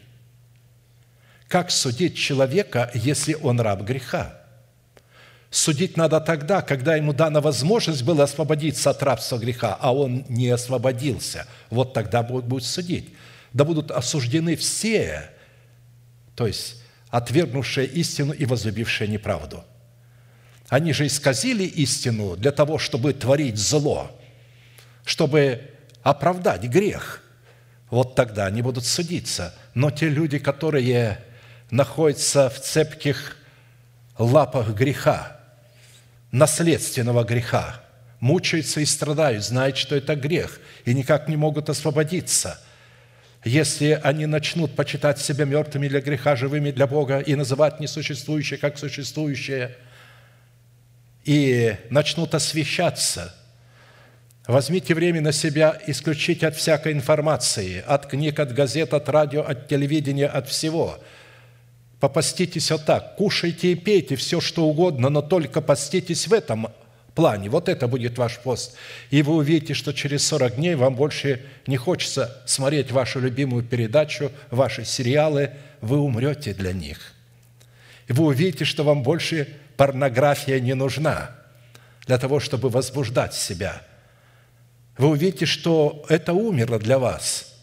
Как судить человека, если он раб греха? Судить надо тогда, когда ему дана возможность была освободиться от рабства греха, а он не освободился. Вот тогда будет судить да будут осуждены все, то есть отвергнувшие истину и возлюбившие неправду. Они же исказили истину для того, чтобы творить зло, чтобы оправдать грех. Вот тогда они будут судиться. Но те люди, которые находятся в цепких лапах греха, наследственного греха, мучаются и страдают, знают, что это грех, и никак не могут освободиться – если они начнут почитать себя мертвыми для греха, живыми для Бога и называть несуществующее как существующее, и начнут освещаться, возьмите время на себя исключить от всякой информации, от книг, от газет, от радио, от телевидения, от всего. Попаститесь вот так, кушайте и пейте все, что угодно, но только поститесь в этом плане. Вот это будет ваш пост. И вы увидите, что через 40 дней вам больше не хочется смотреть вашу любимую передачу, ваши сериалы. Вы умрете для них. И вы увидите, что вам больше порнография не нужна для того, чтобы возбуждать себя. Вы увидите, что это умерло для вас –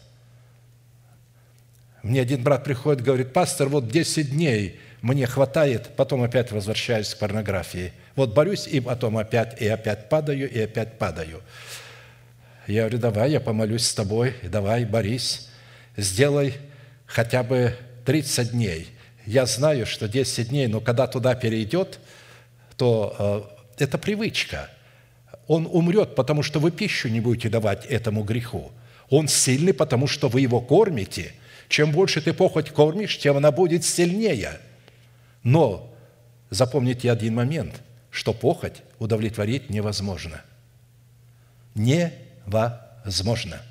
мне один брат приходит, говорит, пастор, вот 10 дней мне хватает, потом опять возвращаюсь к порнографии. Вот борюсь, и потом опять, и опять падаю, и опять падаю. Я говорю, давай, я помолюсь с тобой, давай, борись, сделай хотя бы 30 дней. Я знаю, что 10 дней, но когда туда перейдет, то э, это привычка. Он умрет, потому что вы пищу не будете давать этому греху. Он сильный, потому что вы его кормите. Чем больше ты похоть кормишь, тем она будет сильнее – но запомните один момент, что похоть удовлетворить невозможно. Невозможно.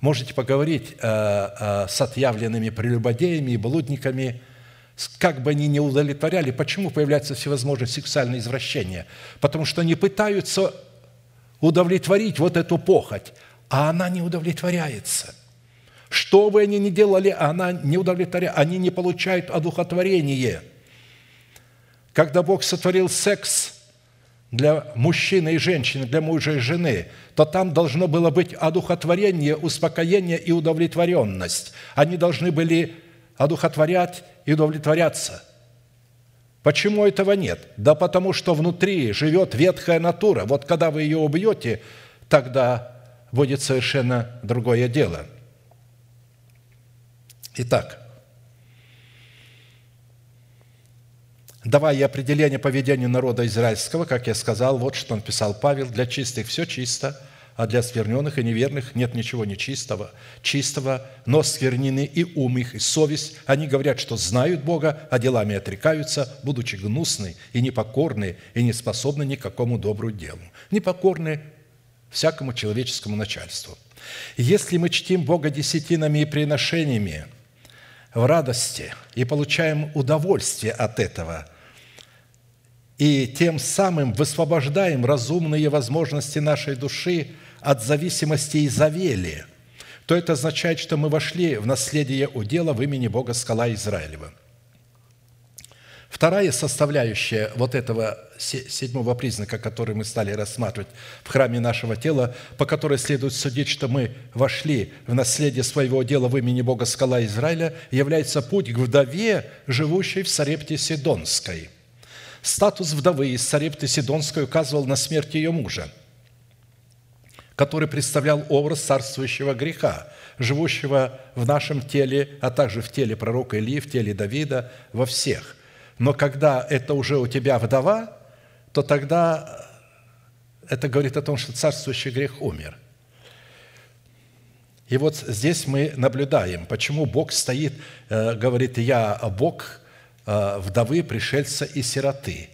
Можете поговорить э, э, с отъявленными прелюбодеями и блудниками, как бы они ни удовлетворяли, почему появляются всевозможные сексуальные извращения? Потому что они пытаются удовлетворить вот эту похоть, а она не удовлетворяется. Что бы они ни делали, она не удовлетворяет, они не получают одухотворение – когда Бог сотворил секс для мужчины и женщины, для мужа и жены, то там должно было быть одухотворение, успокоение и удовлетворенность. Они должны были одухотворять и удовлетворяться. Почему этого нет? Да потому что внутри живет ветхая натура. Вот когда вы ее убьете, тогда будет совершенно другое дело. Итак, давая определение поведению народа израильского, как я сказал, вот что написал Павел, для чистых все чисто, а для скверненных и неверных нет ничего нечистого, чистого, но сквернены и ум их, и совесть. Они говорят, что знают Бога, а делами отрекаются, будучи гнусны и непокорны, и не способны ни добру делу. Непокорны всякому человеческому начальству. Если мы чтим Бога десятинами и приношениями в радости и получаем удовольствие от этого – и тем самым высвобождаем разумные возможности нашей души от зависимости Изавели, то это означает, что мы вошли в наследие удела в имени Бога Скала Израилева. Вторая составляющая вот этого седьмого признака, который мы стали рассматривать в храме нашего тела, по которой следует судить, что мы вошли в наследие своего дела в имени Бога Скала Израиля, является путь к вдове, живущей в Сарепте Сидонской. Статус вдовы из Сарепты Сидонской указывал на смерть ее мужа, который представлял образ царствующего греха, живущего в нашем теле, а также в теле пророка Илии, в теле Давида, во всех. Но когда это уже у тебя вдова, то тогда это говорит о том, что царствующий грех умер. И вот здесь мы наблюдаем, почему Бог стоит, э, говорит, я Бог э, вдовы, пришельца и сироты.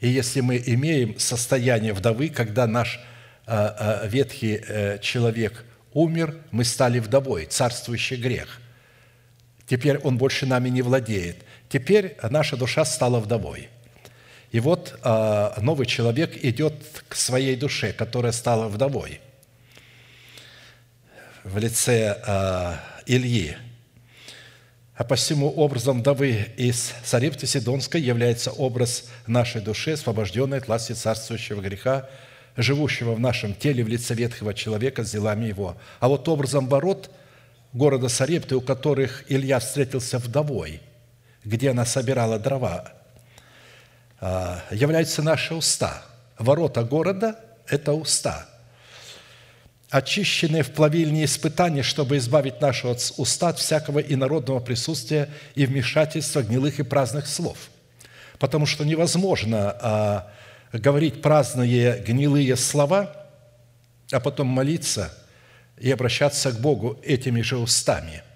И если мы имеем состояние вдовы, когда наш э, ветхий человек умер, мы стали вдовой, царствующий грех. Теперь он больше нами не владеет – Теперь наша душа стала вдовой. И вот новый человек идет к своей душе, которая стала вдовой в лице Ильи. А посему образом вдовы из Сарепты Сидонской является образ нашей души, освобожденной от власти царствующего греха, живущего в нашем теле в лице ветхого человека с делами его. А вот образом ворот города Сарепты, у которых Илья встретился вдовой – где она собирала дрова, а, являются наши уста. Ворота города – это уста. Очищенные в плавильне испытания, чтобы избавить наши уста от всякого инородного присутствия и вмешательства гнилых и праздных слов. Потому что невозможно а, говорить праздные гнилые слова, а потом молиться и обращаться к Богу этими же устами –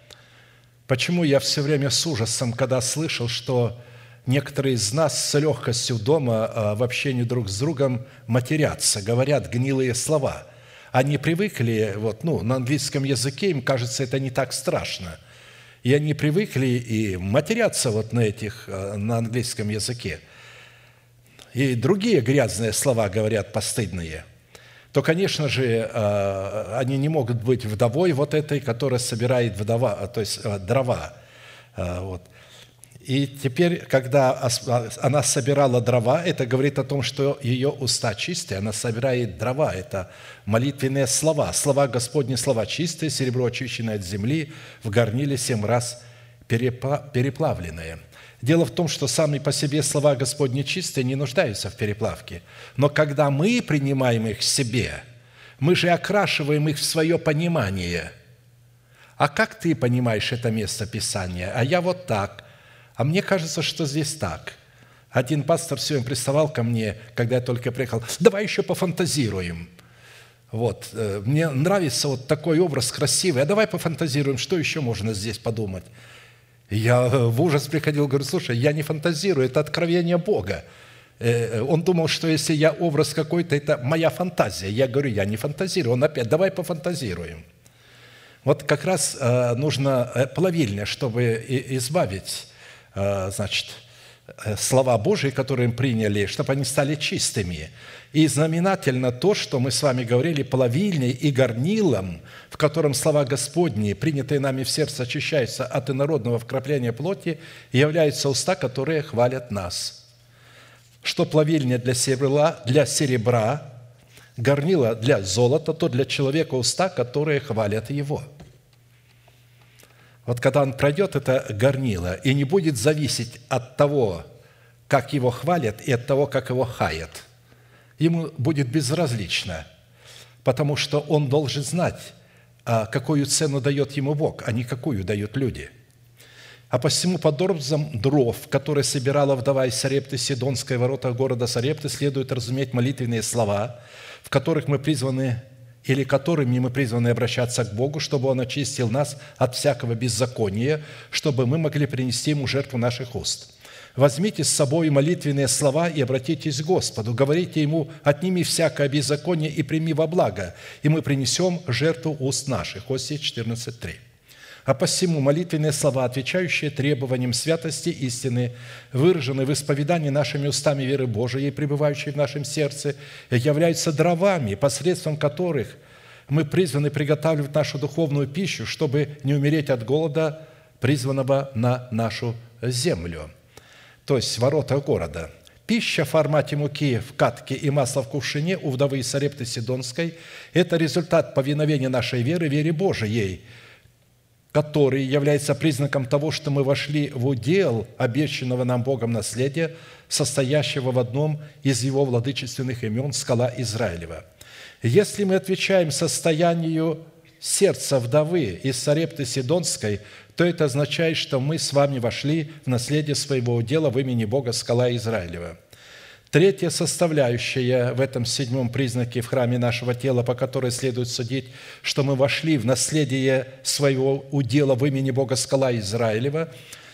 Почему я все время с ужасом, когда слышал, что некоторые из нас с легкостью дома а, в общении друг с другом матерятся, говорят гнилые слова. Они привыкли, вот, ну, на английском языке им кажется это не так страшно. И они привыкли и матерятся вот на этих, а, на английском языке. И другие грязные слова говорят постыдные – то, конечно же, а, они не могут быть вдовой вот этой, которая собирает вдова, а, то есть а, дрова. Вот. И теперь, когда она собирала дрова, это говорит о том, что ее уста чистые, она собирает дрова. Это молитвенные слова. Слова Господни, слова чистые, серебро очищенное от земли, в горниле семь раз переплавленное – Дело в том, что сами по себе слова Господни чистые не нуждаются в переплавке. Но когда мы принимаем их себе, мы же окрашиваем их в свое понимание. А как ты понимаешь это место Писания? А я вот так. А мне кажется, что здесь так. Один пастор сегодня приставал ко мне, когда я только приехал. Давай еще пофантазируем. Вот. Э, мне нравится вот такой образ красивый. А давай пофантазируем, что еще можно здесь подумать. Я э, в ужас приходил, говорю, слушай, я не фантазирую, это откровение Бога. Э, он думал, что если я образ какой-то, это моя фантазия. Я говорю, я не фантазирую. Он опять, давай пофантазируем. Вот как раз э, нужно плавильня, чтобы избавить, значит, слова Божьи, которые мы приняли, чтобы они стали чистыми. И знаменательно то, что мы с вами говорили, плавильней и горнилом, в котором слова Господни, принятые нами в сердце, очищаются от инородного вкрапления плоти, являются уста, которые хвалят нас. Что плавильня для серебра, для серебра горнила для золота, то для человека уста, которые хвалят его. Вот когда он пройдет это горнило и не будет зависеть от того, как его хвалят, и от того, как его хаят – ему будет безразлично, потому что он должен знать, а, какую цену дает ему Бог, а не какую дают люди. А посему под образом дров, которые собирала вдова из Сарепты, Сидонской ворота города Сарепты, следует разуметь молитвенные слова, в которых мы призваны или которыми мы призваны обращаться к Богу, чтобы Он очистил нас от всякого беззакония, чтобы мы могли принести Ему жертву наших уст – Возьмите с собой молитвенные слова и обратитесь к Господу. Говорите Ему, отними всякое беззаконие и прими во благо, и мы принесем жертву уст наших». Осия 14.3. А посему молитвенные слова, отвечающие требованиям святости истины, выраженные в исповедании нашими устами веры Божией, пребывающей в нашем сердце, являются дровами, посредством которых мы призваны приготавливать нашу духовную пищу, чтобы не умереть от голода, призванного на нашу землю, то есть ворота города. Пища в формате муки в катке и масла в кувшине у вдовы Сарепты Сидонской – это результат повиновения нашей веры, вере Божией, который является признаком того, что мы вошли в удел обещанного нам Богом наследия, состоящего в одном из его владычественных имен – скала Израилева. Если мы отвечаем состоянию сердца вдовы из Сарепты Сидонской, то это означает, что мы с вами вошли в наследие своего удела в имени Бога Скала Израилева. Третья составляющая в этом седьмом признаке в храме нашего тела, по которой следует судить, что мы вошли в наследие своего удела в имени Бога Скала Израилева,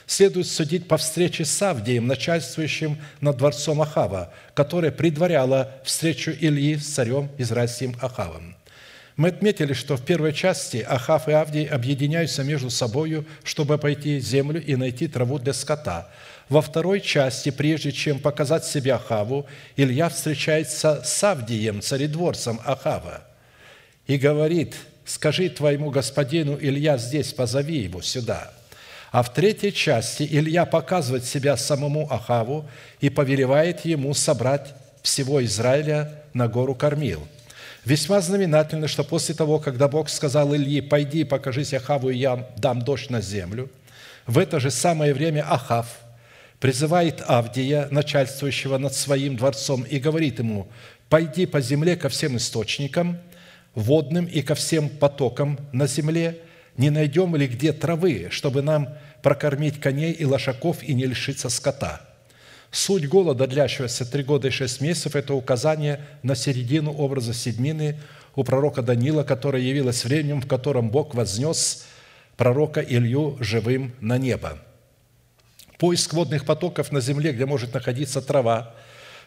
следует судить по встрече с Авдием, начальствующим над дворцом Ахава, которая предваряла встречу Ильи с царем израильским Ахавом. Мы отметили, что в первой части Ахав и Авдий объединяются между собою, чтобы пойти землю и найти траву для скота. Во второй части, прежде чем показать себя Ахаву, Илья встречается с Авдием, царедворцем Ахава, и говорит, «Скажи твоему господину Илья здесь, позови его сюда». А в третьей части Илья показывает себя самому Ахаву и повелевает ему собрать всего Израиля на гору Кормил – Весьма знаменательно, что после того, когда Бог сказал Ильи, «Пойди, покажись Ахаву, и я дам дождь на землю», в это же самое время Ахав призывает Авдия, начальствующего над своим дворцом, и говорит ему, «Пойди по земле ко всем источникам, водным и ко всем потокам на земле, не найдем ли где травы, чтобы нам прокормить коней и лошаков и не лишиться скота». Суть голода, длящегося три года и шесть месяцев, это указание на середину образа седьмины у пророка Данила, которая явилась временем, в котором Бог вознес пророка Илью живым на небо. Поиск водных потоков на земле, где может находиться трава,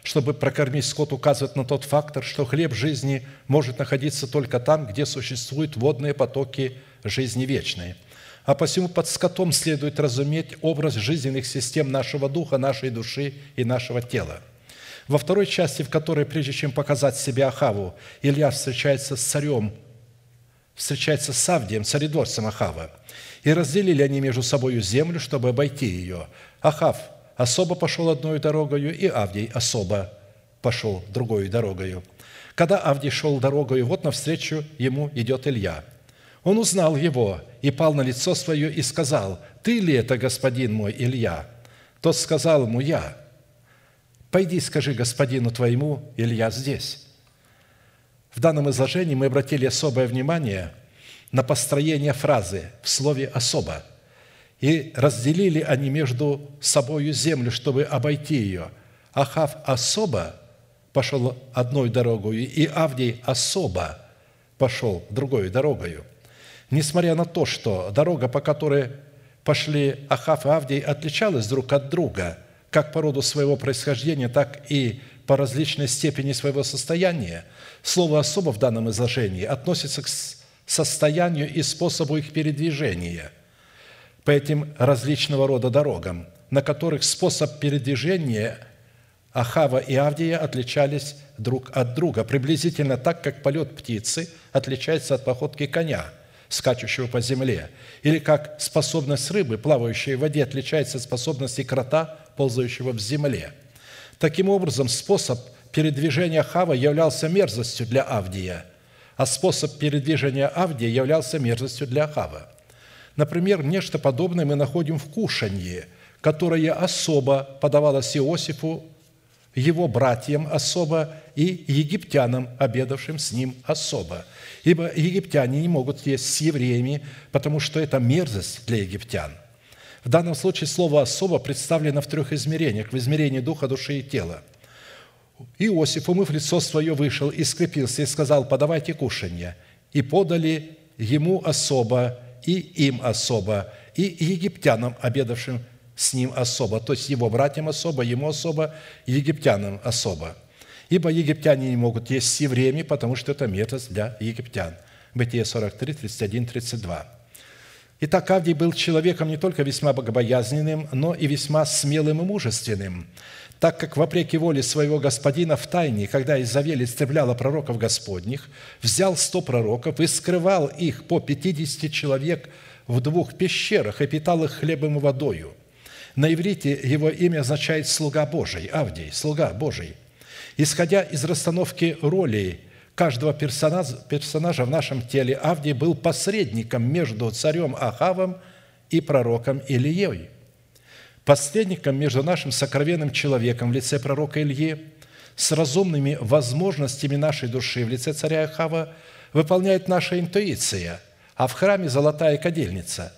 чтобы прокормить скот, указывает на тот фактор, что хлеб жизни может находиться только там, где существуют водные потоки жизни вечной – а посему под скотом следует разуметь образ жизненных систем нашего духа, нашей души и нашего тела. Во второй части, в которой, прежде чем показать себя Ахаву, Илья встречается с царем, встречается с Авдием, царедворцем Ахава. И разделили они между собой землю, чтобы обойти ее. Ахав особо пошел одной дорогою, и Авдий особо пошел другой дорогою. Когда Авдий шел дорогою, вот навстречу ему идет Илья – он узнал его и пал на лицо свое и сказал, «Ты ли это, господин мой Илья?» Тот сказал ему, «Я». «Пойди, скажи господину твоему, Илья здесь». В данном изложении мы обратили особое внимание на построение фразы в слове «особо». И разделили они между собою землю, чтобы обойти ее. Ахав особо пошел одной дорогою, и Авдий особо пошел другой дорогою – Несмотря на то, что дорога, по которой пошли Ахав и Авдий, отличалась друг от друга, как по роду своего происхождения, так и по различной степени своего состояния, слово «особо» в данном изложении относится к состоянию и способу их передвижения по этим различного рода дорогам, на которых способ передвижения Ахава и Авдия отличались друг от друга, приблизительно так, как полет птицы отличается от походки коня – скачущего по земле, или как способность рыбы, плавающей в воде, отличается от способности крота, ползающего в земле. Таким образом, способ передвижения Хава являлся мерзостью для Авдия, а способ передвижения Авдия являлся мерзостью для Хава. Например, нечто подобное мы находим в кушанье, которое особо подавалось Иосифу, его братьям особо и египтянам, обедавшим с ним особо – Ибо египтяне не могут есть с евреями, потому что это мерзость для египтян. В данном случае слово «особо» представлено в трех измерениях, в измерении духа, души и тела. Иосиф, умыв лицо свое, вышел и скрепился, и сказал, «Подавайте кушанье». И подали ему особо, и им особо, и египтянам, обедавшим с ним особо, то есть его братьям особо, ему особо, египтянам особо – Ибо египтяне не могут есть с евреями, потому что это метод для египтян. Бытие 43, 31, 32. Итак, Авдий был человеком не только весьма богобоязненным, но и весьма смелым и мужественным, так как, вопреки воле своего господина, в тайне, когда Изавель истребляла пророков Господних, взял сто пророков и скрывал их по пятидесяти человек в двух пещерах и питал их хлебом и водою – На иврите его имя означает «слуга Божий», Авдий, «слуга Божий». Исходя из расстановки ролей каждого персонажа, персонажа в нашем теле, Авдий был посредником между царем Ахавом и пророком Илией, посредником между нашим сокровенным человеком в лице пророка Ильи с разумными возможностями нашей души в лице царя Ахава выполняет наша интуиция, а в храме золотая кадильница,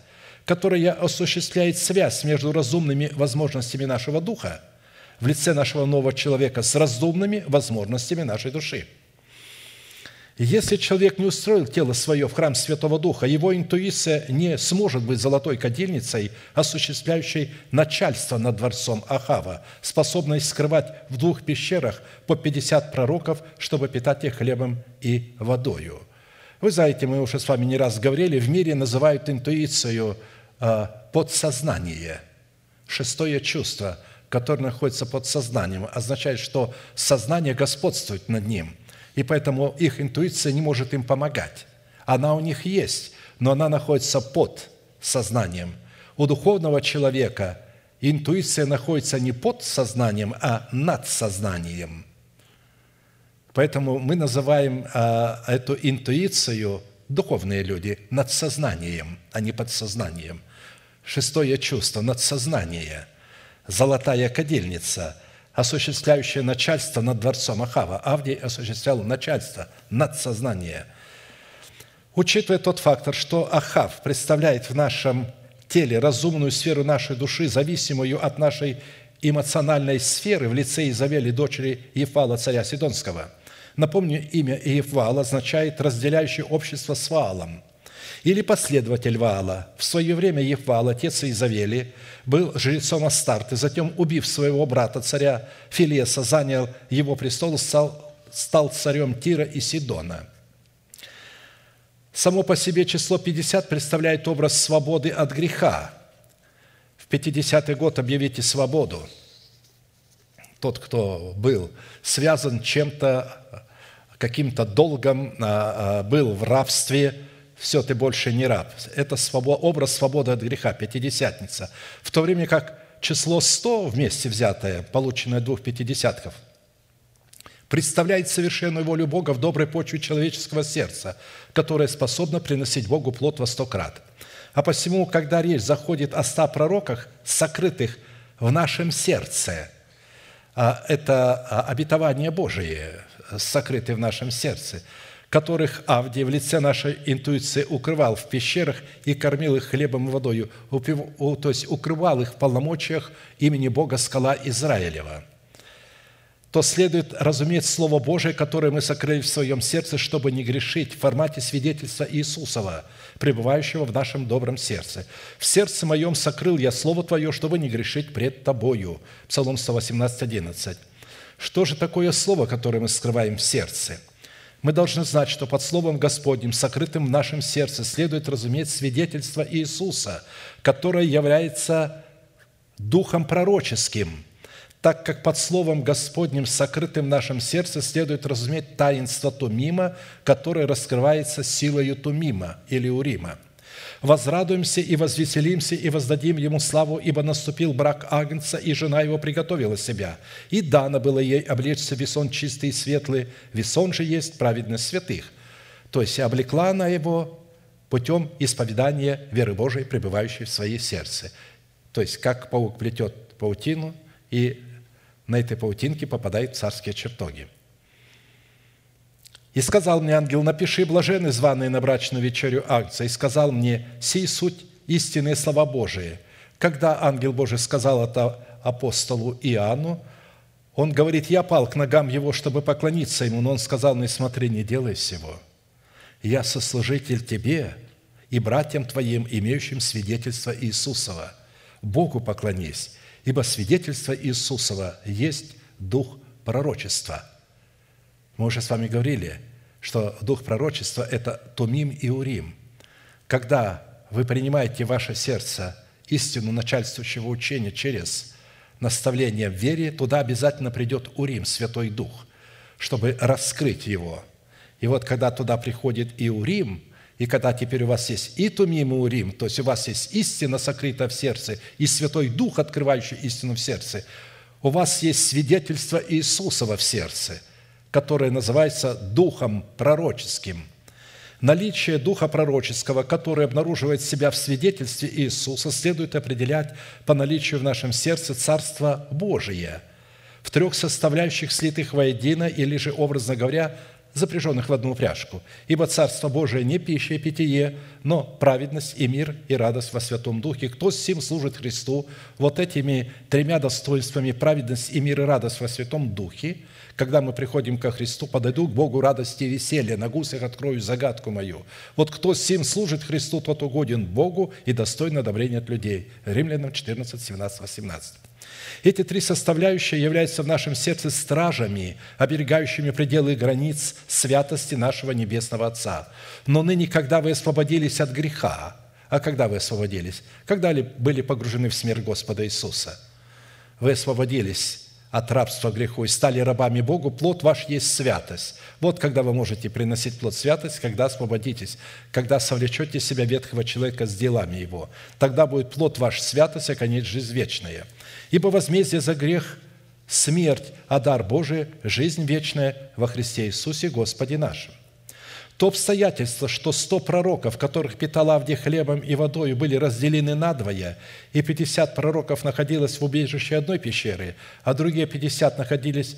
которая осуществляет связь между разумными возможностями нашего духа в лице нашего нового человека с разумными возможностями нашей души – если человек не устроил тело свое в храм Святого Духа, его интуиция не сможет быть золотой кадильницей, осуществляющей начальство над дворцом Ахава, способной скрывать в двух пещерах по 50 пророков, чтобы питать их хлебом и водою. Вы знаете, мы уже с вами не раз говорили, в мире называют интуицию э, подсознание, шестое чувство, которое находится под сознанием, означает, что сознание господствует над ним – и поэтому их интуиция не может им помогать. Она у них есть, но она находится под сознанием. У духовного человека интуиция находится не под сознанием, а над сознанием. Поэтому мы называем а, эту интуицию, духовные люди, над сознанием, а не под сознанием. Шестое чувство – надсознание. Золотая кадильница – осуществляющее начальство над дворцом Ахава. Авдий осуществлял начальство над сознанием. Учитывая тот фактор, что Ахав представляет в нашем теле разумную сферу нашей души, зависимую от нашей эмоциональной сферы в лице Изавели, дочери Ефала, царя Сидонского. Напомню, имя Ефал означает «разделяющий общество с Ваалом» или последователь Ваала. В свое время Ефвал, отец Изавели, был жрецом Астарты, затем, убив своего брата, царя Филеса, занял его престол, стал, стал царем Тира и Сидона. Само по себе число 50 представляет образ свободы от греха. В 50-й год объявите свободу. Тот, кто был связан чем-то, каким-то долгом, а, а, был в рабстве – все, ты больше не раб. Это образ свободы от греха, пятидесятница. В то время как число 100 вместе взятое, полученное двух пятидесятков, представляет совершенную волю Бога в доброй почве человеческого сердца, которая способна приносить Богу плод во сто крат. А посему, когда речь заходит о ста пророках, сокрытых в нашем сердце, а это обетование Божие, сокрытое в нашем сердце – которых Авдий в лице нашей интуиции укрывал в пещерах и кормил их хлебом и водою, то есть укрывал их в полномочиях имени Бога скала Израилева, то следует разуметь Слово Божие, которое мы сокрыли в своем сердце, чтобы не грешить в формате свидетельства Иисусова, пребывающего в нашем добром сердце. «В сердце моем сокрыл я Слово Твое, чтобы не грешить пред Тобою». Псалом 118, 11. Что же такое Слово, которое мы скрываем в сердце – мы должны знать, что под Словом Господним, сокрытым в нашем сердце, следует разуметь свидетельство Иисуса, которое является духом пророческим, так как под Словом Господним, сокрытым в нашем сердце, следует разуметь таинство Тумима, которое раскрывается силою Тумима или Урима – Возрадуемся и возвеселимся, и воздадим Ему славу, ибо наступил брак Агнца, и жена его приготовила себя. И дано было ей облечься весон чистый и светлый, весон же есть праведность святых». То есть облекла она его путем исповедания веры Божией, пребывающей в своей сердце. То есть, как паук плетет паутину, и на этой паутинке попадает в царские чертоги – и сказал мне ангел, напиши блаженны званые на брачную вечерю акция. И сказал мне, сей суть истинные слова Божии. Когда ангел Божий сказал это апостолу Иоанну, он говорит, я пал к ногам его, чтобы поклониться ему, но он сказал мне, смотри, не делай всего. Я сослужитель тебе и братьям твоим, имеющим свидетельство Иисусова. Богу поклонись, ибо свидетельство Иисусова есть дух пророчества – мы уже с вами говорили, что дух пророчества – это Тумим и Урим. Когда вы принимаете в ваше сердце истину начальствующего учения через наставление в вере, туда обязательно придет Урим, Святой Дух, чтобы раскрыть его. И вот когда туда приходит и Урим, И когда теперь у вас есть и тумим, и урим, то есть у вас есть истина, сокрытая в сердце, и Святой Дух, открывающий истину в сердце, у вас есть свидетельство Иисусова в сердце, которое называется Духом пророческим. Наличие Духа пророческого, который обнаруживает себя в свидетельстве Иисуса, следует определять по наличию в нашем сердце Царства Божие, в трех составляющих слитых воедино, или же, образно говоря, запряженных в одну упряжку. Ибо Царство Божие не пища и питье, но праведность и мир и радость во Святом Духе. Кто с сим служит Христу, вот этими тремя достоинствами праведность и мир и радость во Святом Духе, когда мы приходим ко Христу, подойду к Богу радости и веселья, на гусях открою загадку мою. Вот кто сим служит Христу, тот угоден Богу и достоин одобрения от людей. Римлянам 14, 17, 18. Эти три составляющие являются в нашем сердце стражами, оберегающими пределы границ святости нашего Небесного Отца. Но ныне, когда вы освободились от греха, а когда вы освободились? Когда ли были погружены в смерть Господа Иисуса? Вы освободились от рабства греху и стали рабами Богу, плод ваш есть святость. Вот когда вы можете приносить плод святость, когда освободитесь, когда совлечете себя ветхого человека с делами его. Тогда будет плод ваш святость, а конец жизнь вечная – Ибо возмездие за грех – смерть, а дар Божий – жизнь вечная во Христе Иисусе Господе нашим. То обстоятельство, что сто пророков, которых питал Авдий хлебом и водой, были разделены надвое, и пятьдесят пророков находилось в убежище одной пещеры, а другие пятьдесят находились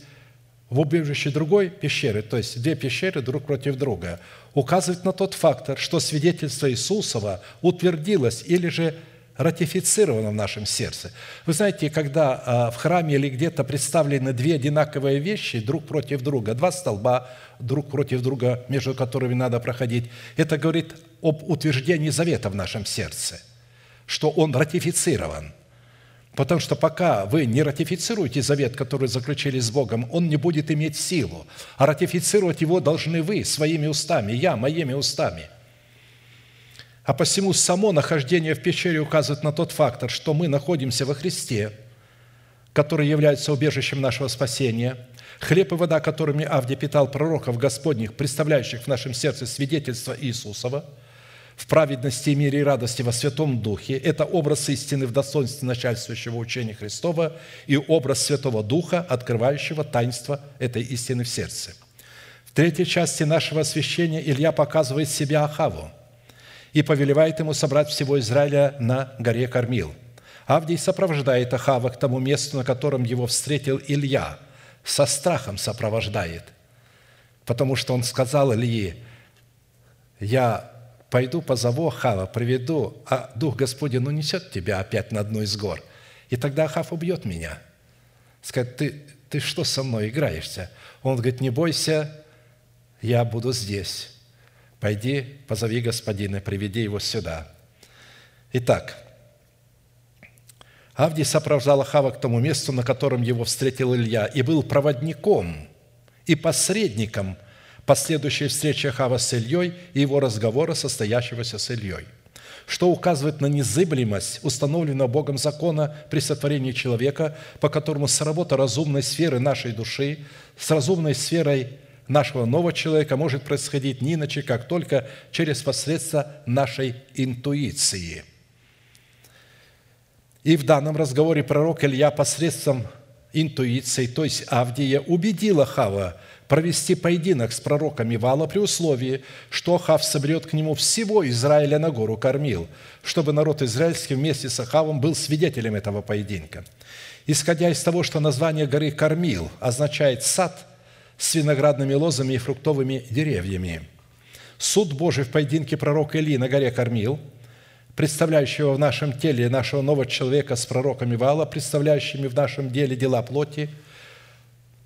в убежище другой пещеры, то есть две пещеры друг против друга, указывает на тот фактор, что свидетельство Иисусова утвердилось или же ратифицировано в нашем сердце. Вы знаете, когда а, в храме или где-то представлены две одинаковые вещи друг против друга, два столба друг против друга, между которыми надо проходить, это говорит об утверждении завета в нашем сердце, что он ратифицирован. Потому что пока вы не ратифицируете завет, который заключили с Богом, он не будет иметь силу. А ратифицировать его должны вы своими устами, я моими устами – а посему само нахождение в пещере указывает на тот фактор, что мы находимся во Христе, который является убежищем нашего спасения, хлеб и вода, которыми Авдий питал пророков Господних, представляющих в нашем сердце свидетельство Иисусова, в праведности, мире и радости во Святом Духе. Это образ истины в достоинстве начальствующего учения Христова и образ Святого Духа, открывающего таинство этой истины в сердце. В третьей части нашего освящения Илья показывает себя Ахаву – и повелевает ему собрать всего Израиля на горе Кормил. Авдий сопровождает Ахава к тому месту, на котором его встретил Илья, со страхом сопровождает, потому что он сказал Ильи, «Я пойду позову Ахава, приведу, а Дух Господень унесет тебя опять на одну из гор, и тогда Ахав убьет меня». Скажет, ты, ты что со мной играешься? Он говорит, не бойся, я буду здесь. Пойди, позови господина, приведи его сюда. Итак, Авдий сопровождал Ахава к тому месту, на котором его встретил Илья, и был проводником и посредником последующей встречи Ахава с Ильей и его разговора, состоящегося с Ильей, что указывает на незыблемость установленного Богом закона при сотворении человека, по которому сработа разумной сферы нашей души с разумной сферой нашего нового человека может происходить не иначе, как только через посредство нашей интуиции. И в данном разговоре пророк Илья посредством интуиции, то есть Авдия, убедила Хава провести поединок с пророками Вала при условии, что Хав соберет к нему всего Израиля на гору Кормил, чтобы народ израильский вместе с Ахавом был свидетелем этого поединка. Исходя из того, что название горы Кормил означает «сад», с виноградными лозами и фруктовыми деревьями. Суд Божий в поединке пророка Илии на горе Кормил, представляющего в нашем теле нашего нового человека с пророками Вала, представляющими в нашем деле дела плоти,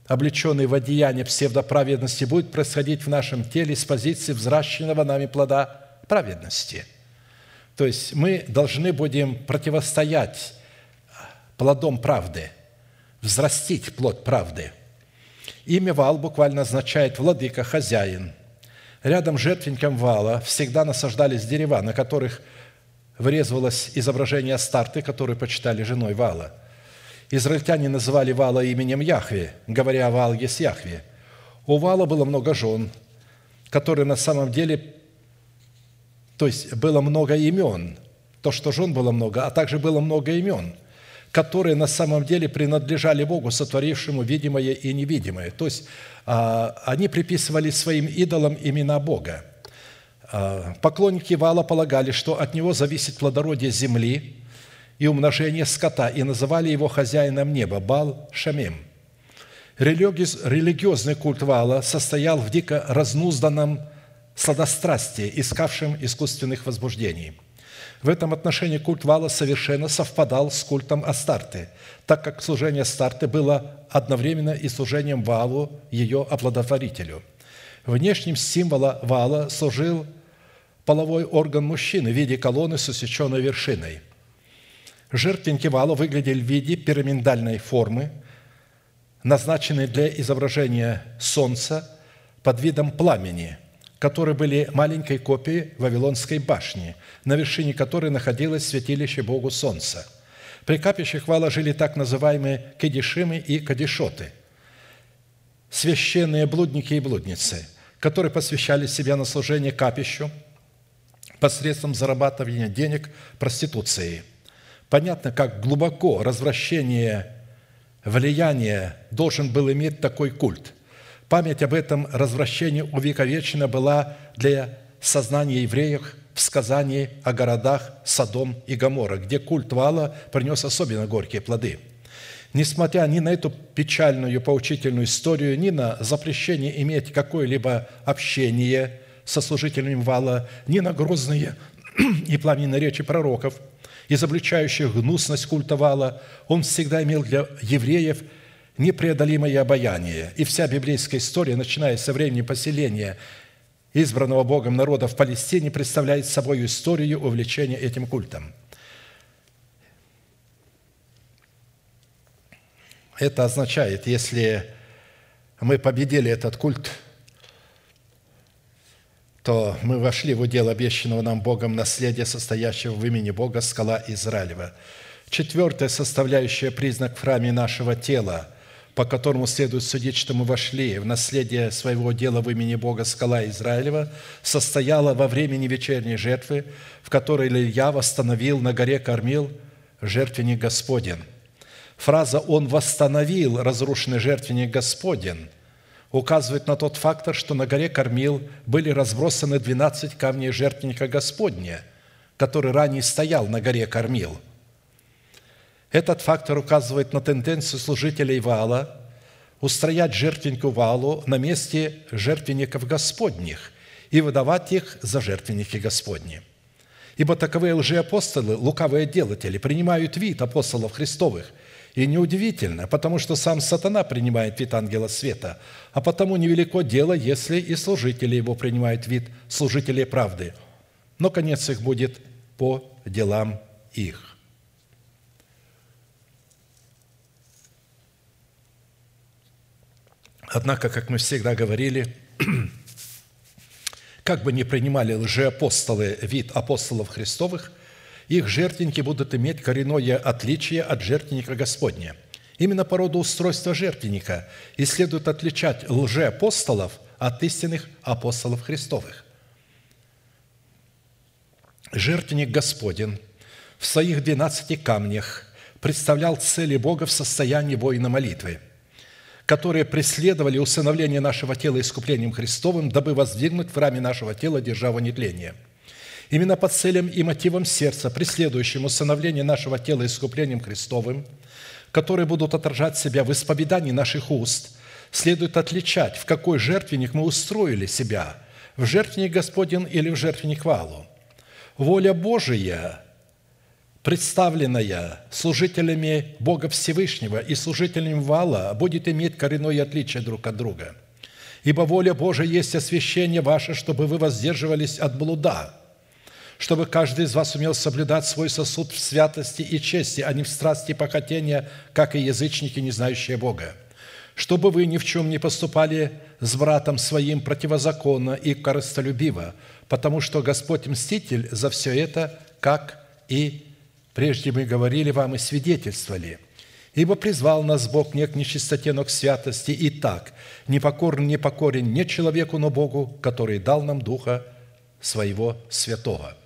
облеченный в одеяние псевдоправедности, будет происходить в нашем теле с позиции взращенного нами плода праведности. То есть мы должны будем противостоять плодом правды, взрастить плод правды – Имя Вал буквально означает «владыка», «хозяин». Рядом с жертвенником Вала всегда насаждались дерева, на которых вырезывалось изображение Астарты, которую почитали женой Вала. Израильтяне называли Вала именем Яхве, говоря «Вал есть Яхве». У Вала было много жен, которые на самом деле То есть было много имен. То, что жен было много, а также было много имен, которые на самом деле принадлежали Богу, сотворившему видимое и невидимое. То есть а, они приписывали своим идолам имена Бога. А, поклонники Вала полагали, что от него зависит плодородие земли и умножение скота, и называли его хозяином неба – Бал Шамим. Религиозный культ Вала состоял в дико разнузданном сладострастии, искавшем искусственных возбуждений. В этом отношении культ Вала совершенно совпадал с культом Астарты, так как служение Астарты было одновременно и служением Валу, ее оплодотворителю. Внешним символом Вала служил половой орган мужчины в виде колонны с усеченной вершиной. Жертвенники Вала выглядели в виде пирамидальной формы, назначенной для изображения солнца под видом пламени – которые были маленькой копией Вавилонской башни, на вершине которой находилось святилище Богу Солнца. При капищах вала жили так называемые кедишимы и кадишоты, священные блудники и блудницы, которые посвящали себя на служение капищу посредством зарабатывания денег проституцией. Понятно, как глубоко развращение влияния должен был иметь такой культ – Память об этом развращении увековечена была для сознания евреев в сказании о городах Содом и Гоморра, где культ Вала принес особенно горькие плоды. Несмотря ни на эту печальную поучительную историю, ни на запрещение иметь какое-либо общение со служителями Вала, ни на грозные и пламенные речи пророков, изобличающих гнусность культа Вала, он всегда имел для евреев – непреодолимое обаяние. И вся библейская история, начиная со времени поселения избранного Богом народа в Палестине, представляет собой историю увлечения этим культом. Это означает, если мы победили этот культ, то мы вошли в удел обещанного нам Богом наследия, состоящего в имени Бога, скала Израилева. Четвертая составляющая признак в храме нашего тела – по которому следует судить, что мы вошли в наследие своего дела в имени Бога скала Израилева, состояла во времени вечерней жертвы, в которой Илья восстановил на горе Кормил жертвенник Господен. Фраза «Он восстановил разрушенный жертвенник Господен» указывает на тот фактор, что на горе Кормил были разбросаны 12 камней жертвенника Господня, который ранее стоял на горе Кормил – этот фактор указывает на тенденцию служителей Вала устроять жертвеннику Валу на месте жертвенников Господних и выдавать их за жертвенники Господни. Ибо таковые лжеапостолы, лукавые делатели, принимают вид апостолов Христовых. И неудивительно, потому что сам сатана принимает вид ангела света, а потому невелико дело, если и служители его принимают вид служителей правды. Но конец их будет по делам их. Однако, как мы всегда говорили, как бы ни принимали лжеапостолы вид апостолов Христовых, их жертвенники будут иметь коренное отличие от жертвенника Господня. Именно по роду устройства жертвенника и следует отличать лжеапостолов от истинных апостолов Христовых. Жертвенник Господен в своих двенадцати камнях представлял цели Бога в состоянии воина молитвы – которые преследовали усыновление нашего тела искуплением Христовым, дабы воздвигнуть в раме нашего тела державу нетления. Именно по целям и мотивам сердца, преследующим усыновление нашего тела искуплением Христовым, которые будут отражать себя в исповедании наших уст, следует отличать, в какой жертвенник мы устроили себя – в жертвенник Господень или в жертвенник Валу. Воля Божия представленная служителями Бога Всевышнего и служителями Вала, будет иметь коренное отличие друг от друга. Ибо воля Божия есть освящение ваше, чтобы вы воздерживались от блуда, чтобы каждый из вас умел соблюдать свой сосуд в святости и чести, а не в страсти и похотения, как и язычники, не знающие Бога. Чтобы вы ни в чем не поступали с братом своим противозаконно и корыстолюбиво, потому что Господь Мститель за все это, как и Прежде мы говорили вам и свидетельствовали, ибо призвал нас Бог не к нечистоте, но к святости. И так, непокорен, непокорен не человеку, но Богу, который дал нам Духа своего святого.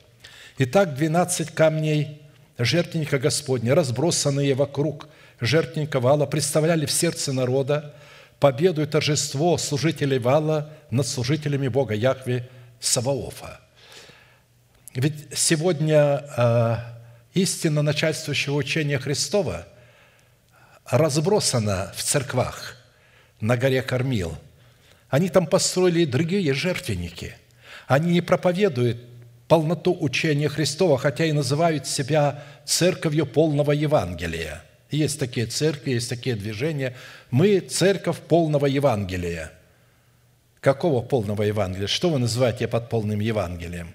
Итак, двенадцать камней жертвенника Господня, разбросанные вокруг жертвенника вала, представляли в сердце народа победу и торжество служителей вала над служителями Бога Яхве Саваофа. Ведь сегодня истина начальствующего учения Христова разбросана в церквах на горе Кормил. Они там построили другие жертвенники. Они не проповедуют полноту учения Христова, хотя и называют себя церковью полного Евангелия. Есть такие церкви, есть такие движения. Мы церковь полного Евангелия. Какого полного Евангелия? Что вы называете под полным Евангелием?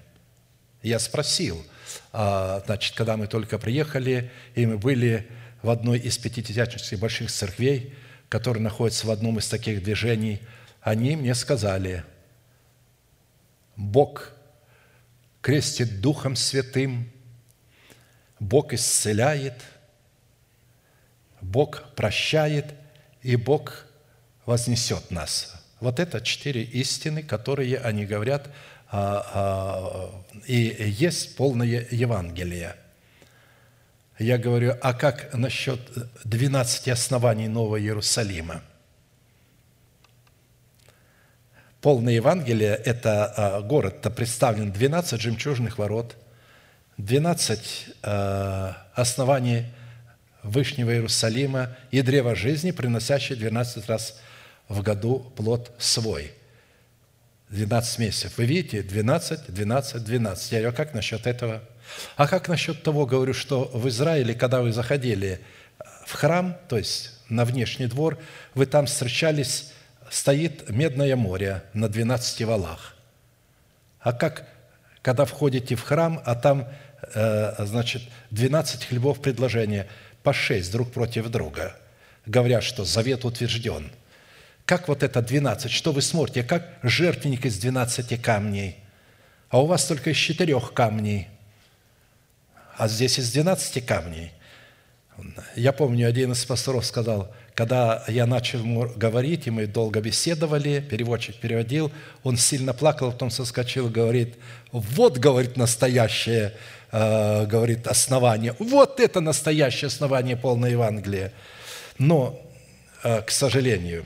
Я спросил, значит, когда мы только приехали, и мы были в одной из пятидесятнических больших церквей, которая находится в одном из таких движений, они мне сказали, Бог крестит Духом Святым, Бог исцеляет, Бог прощает, и Бог вознесет нас. Вот это четыре истины, которые они говорят, а, а, и есть полное Евангелие. Я говорю, а как насчет 12 оснований Нового Иерусалима – Полное Евангелие – это а, город-то представлен 12 жемчужных ворот, 12 а, оснований Вышнего Иерусалима и древо жизни, приносящее 12 раз в году плод свой. 12 месяцев. Вы видите? 12, 12, 12. Я говорю, а как насчет этого? А как насчет того, говорю, что в Израиле, когда вы заходили в храм, то есть на внешний двор, вы там встречались стоит Медное море на 12 валах. А как, когда входите в храм, а там, э, значит, 12 хлебов предложения, по 6 друг против друга, говорят, что завет утвержден. Как вот это 12? Что вы смотрите? Как жертвенник из 12 камней? А у вас только из четырех камней. А здесь из 12 камней. Я помню, один из пасторов сказал – когда я начал говорить, и мы долго беседовали, переводчик переводил, он сильно плакал, потом соскочил, говорит, вот, говорит, настоящее, э, говорит, основание, вот это настоящее основание полной Евангелия. Но, э, к сожалению,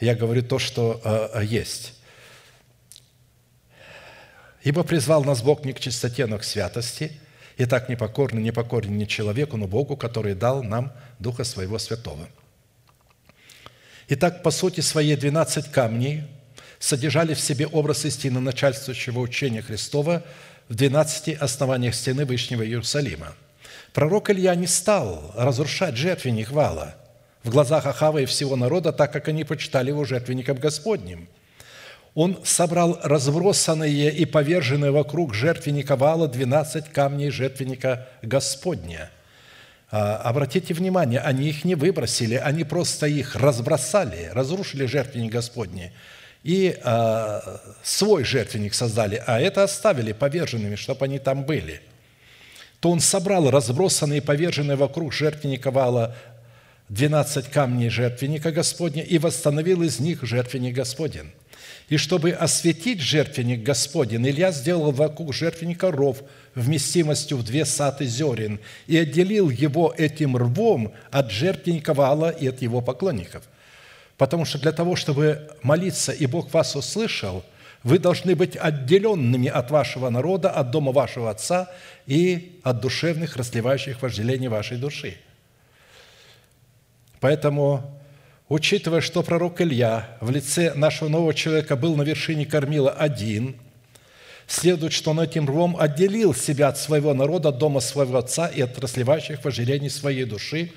я говорю то, что э, есть. «Ибо призвал нас Бог не к чистоте, но к святости, и так непокорный, непокорен не человеку, но Богу, который дал нам Духа Своего Святого». Итак, по сути своей 12 камней содержали в себе образ истины начальствующего учения Христова в 12 основаниях стены Вышнего Иерусалима. Пророк Илья не стал разрушать жертвенник вала в глазах Ахава и всего народа, так как они почитали его жертвенником Господним. Он собрал разбросанные и поверженные вокруг жертвенника вала 12 камней жертвенника Господня – а, обратите внимание, они их не выбросили, они просто их разбросали, разрушили жертвенник Господний и а, свой жертвенник создали, а это оставили поверженными, чтобы они там были. То он собрал разбросанные и поверженные вокруг жертвенника вала 12 камней жертвенника Господня и восстановил из них жертвенник Господень. И чтобы осветить жертвенник Господень, Илья сделал вокруг жертвенника ров вместимостью в две саты зерен и отделил его этим рвом от жертвенника вала и от его поклонников. Потому что для того, чтобы молиться, и Бог вас услышал, вы должны быть отделенными от вашего народа, от дома вашего отца и от душевных, расливающих вожделений вашей души. Поэтому Учитывая, что пророк Илья в лице нашего нового человека был на вершине кормила один, следует, что он этим рвом отделил себя от своего народа, дома своего отца и от расливающих вожделений своей души,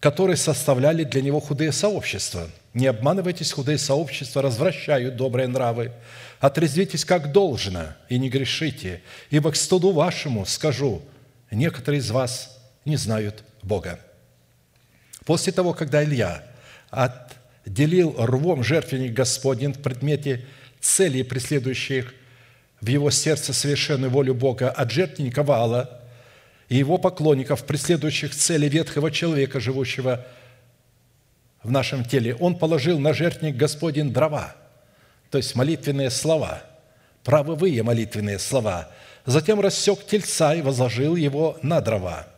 которые составляли для него худые сообщества. Не обманывайтесь, худые сообщества развращают добрые нравы. Отрезвитесь как должно и не грешите, ибо к студу вашему скажу, некоторые из вас не знают Бога. После того, когда Илья – отделил рвом жертвенник Господень в предмете целей, преследующих в его сердце совершенную волю Бога от жертвенника Вала и его поклонников, преследующих цели ветхого человека, живущего в нашем теле. Он положил на жертвенник Господень дрова, то есть молитвенные слова, правовые молитвенные слова. Затем рассек тельца и возложил его на дрова.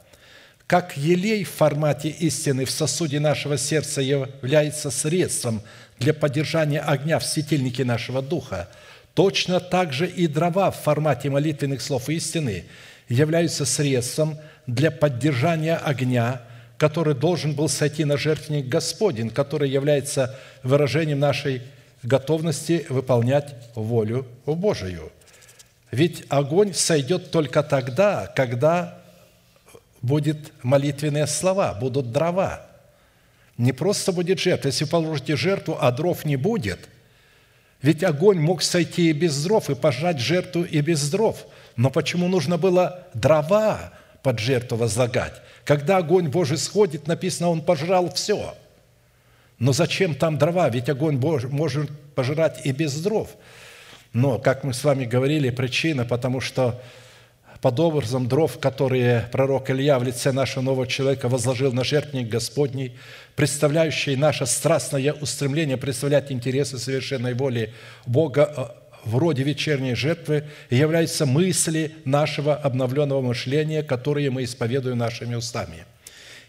Как елей в формате истины в сосуде нашего сердца является средством для поддержания огня в светильнике нашего духа, точно так же и дрова в формате молитвенных слов истины являются средством для поддержания огня, который должен был сойти на жертвенник Господень, который является выражением нашей готовности выполнять волю Божию. Ведь огонь сойдет только тогда, когда будут молитвенные слова, будут дрова. Не просто будет жертва. Если положите жертву, а дров не будет, ведь огонь мог сойти и без дров, и пожрать жертву и без дров. Но почему нужно было дрова под жертву возлагать? Когда огонь Божий сходит, написано, он пожрал все – но зачем там дрова? Ведь огонь Божий может пожирать и без дров. Но, как мы с вами говорили, причина, потому что под образом дров, которые пророк Илья в лице нашего нового человека возложил на жертвенник Господний, представляющий наше страстное устремление представлять интересы совершенной воли Бога э, в роде вечерней жертвы, являются мысли нашего обновленного мышления, которые мы исповедуем нашими устами –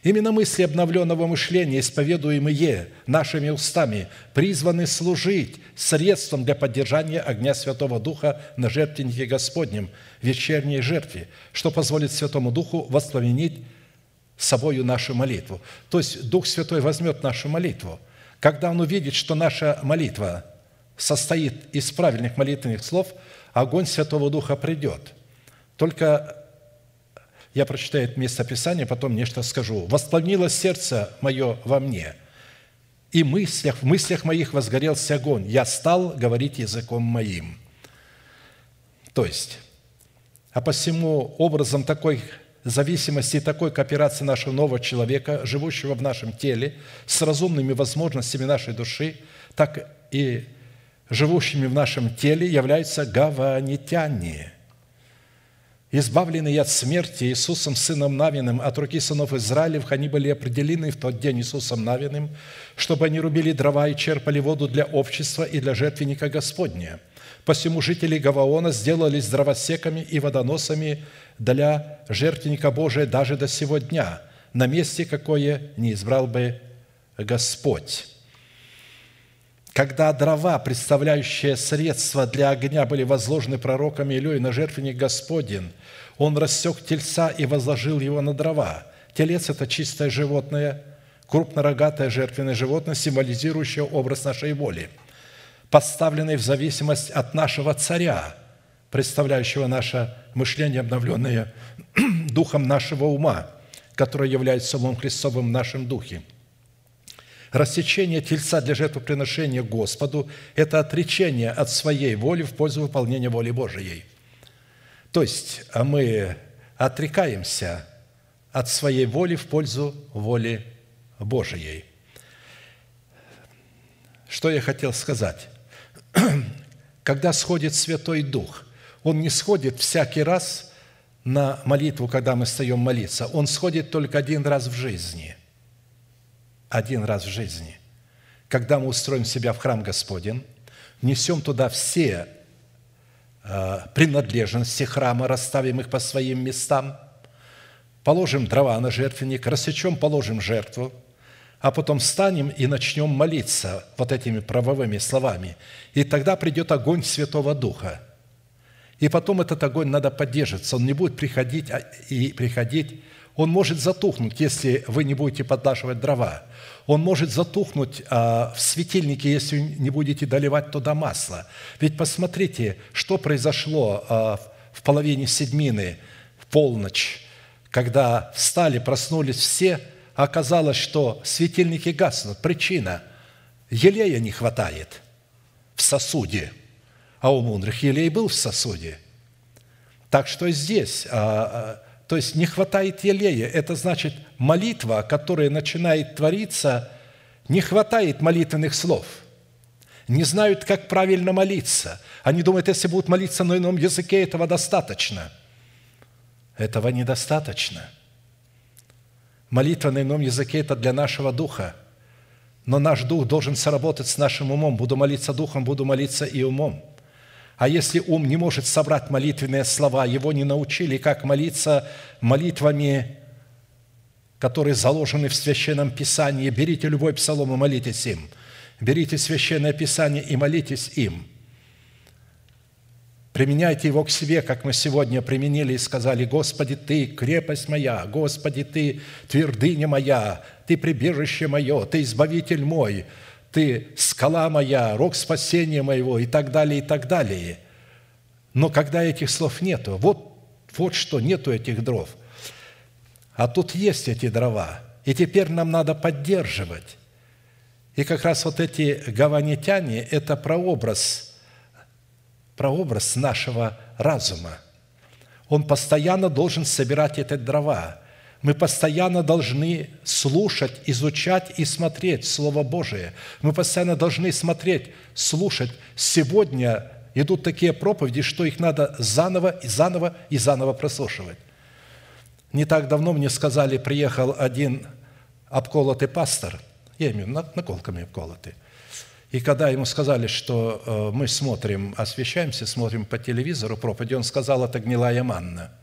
Именно мысли обновленного мышления, исповедуемые нашими устами, призваны служить средством для поддержания огня Святого Духа на жертвеннике Господнем, вечерней жертве, что позволит Святому Духу воспламенить собою нашу молитву. То есть Дух Святой возьмет нашу молитву. Когда Он увидит, что наша молитва состоит из правильных молитвенных слов, огонь Святого Духа придет. Только я прочитаю это место Писания, потом нечто скажу. «Воспламенилось сердце мое во мне, и мыслях, в мыслях моих возгорелся огонь. Я стал говорить языком моим». То есть, а посему образом такой зависимости и такой кооперации нашего нового человека, живущего в нашем теле, с разумными возможностями нашей души, так и живущими в нашем теле являются гаванитяне – избавленные от смерти Иисусом Сыном Навиным от руки сынов Израилев, они были определены в тот день Иисусом Навиным, чтобы они рубили дрова и черпали воду для общества и для жертвенника Господня. Посему жители Гаваона сделались дровосеками и водоносами для жертвенника Божия даже до сего дня, на месте, какое не избрал бы Господь. Когда дрова, представляющие средства для огня, были возложены пророком Илюй на жертвенник Господень, он рассек тельца и возложил его на дрова. Телец – это чистое животное, крупнорогатое жертвенное животное, символизирующее образ нашей воли, поставленный в зависимость от нашего царя, представляющего наше мышление, обновленное духом нашего ума, которое является Солом Христовым в нашем духе – Рассечение тельца для жертвоприношения Господу – это отречение от своей воли в пользу выполнения воли Божией. То есть а мы отрекаемся от своей воли в пользу воли Божией. Что я хотел сказать? Когда сходит Святой Дух, Он не сходит всякий раз на молитву, когда мы встаем молиться. Он сходит только один раз в жизни один раз в жизни, когда мы устроим себя в храм Господень, несем туда все э, принадлежности храма, расставим их по своим местам, положим дрова на жертвенник, рассечем, положим жертву, а потом встанем и начнем молиться вот этими правовыми словами. И тогда придет огонь Святого Духа. И потом этот огонь надо поддерживаться. Он не будет приходить а, и приходить он может затухнуть, если вы не будете поддашивать дрова. Он может затухнуть а, в светильнике, если не будете доливать туда масло. Ведь посмотрите, что произошло а, в половине седьмины, в полночь, когда встали, проснулись все, а оказалось, что светильники гаснут. Причина – елея не хватает в сосуде, а у мудрых елей был в сосуде. Так что здесь а, то есть не хватает елея. Это значит, молитва, которая начинает твориться, не хватает молитвенных слов. Не знают, как правильно молиться. Они думают, если будут молиться на ином языке, этого достаточно. Этого недостаточно. Молитва на ином языке – это для нашего духа. Но наш дух должен соработать с нашим умом. Буду молиться духом, буду молиться и умом. А если ум не может собрать молитвенные слова, его не научили, как молиться молитвами, которые заложены в Священном Писании, берите любой псалом и молитесь им. Берите Священное Писание и молитесь им. Применяйте его к себе, как мы сегодня применили и сказали, «Господи, Ты – крепость моя, Господи, Ты – твердыня моя, Ты – прибежище мое, Ты – избавитель мой, ты скала моя, рог спасения моего и так далее, и так далее. Но когда этих слов нету, вот, вот что, нету этих дров. А тут есть эти дрова, и теперь нам надо поддерживать. И как раз вот эти гаванитяне – это прообраз, прообраз нашего разума. Он постоянно должен собирать эти дрова – мы постоянно должны слушать, изучать и смотреть Слово Божие. Мы постоянно должны смотреть, слушать. Сегодня идут такие проповеди, что их надо заново и заново и заново прослушивать. Не так давно мне сказали, приехал один обколотый пастор, я имею наколками обколотый, и когда ему сказали, что э, мы смотрим, освещаемся, смотрим по телевизору проповеди, он сказал, это гнилая манна –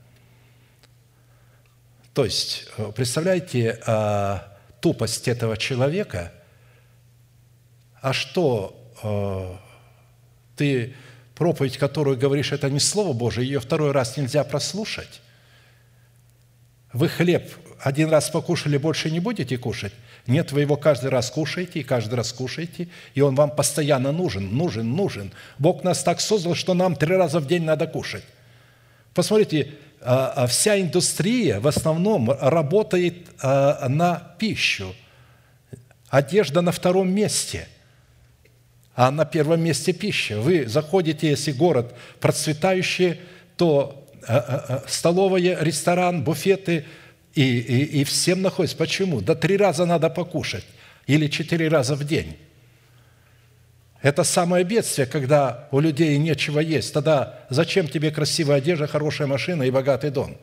то есть, э, представляете а, тупость этого человека, а что а, ты проповедь, которую говоришь, это не Слово Божие, ее второй раз нельзя прослушать. Вы хлеб один раз покушали, больше не будете кушать? Нет, вы его каждый раз кушаете, и каждый раз кушаете, и он вам постоянно нужен, нужен, нужен. Бог нас так создал, что нам три раза в день надо кушать. Посмотрите, вся индустрия в основном работает а, на пищу. Одежда на втором месте, а на первом месте пища. Вы заходите, если город процветающий, то столовая, ресторан, буфеты, и, и, и всем находится. Почему? Да три раза надо покушать или четыре раза в день. Это самое бедствие, когда у людей нечего есть. Тогда зачем тебе красивая одежда, хорошая машина и богатый дом?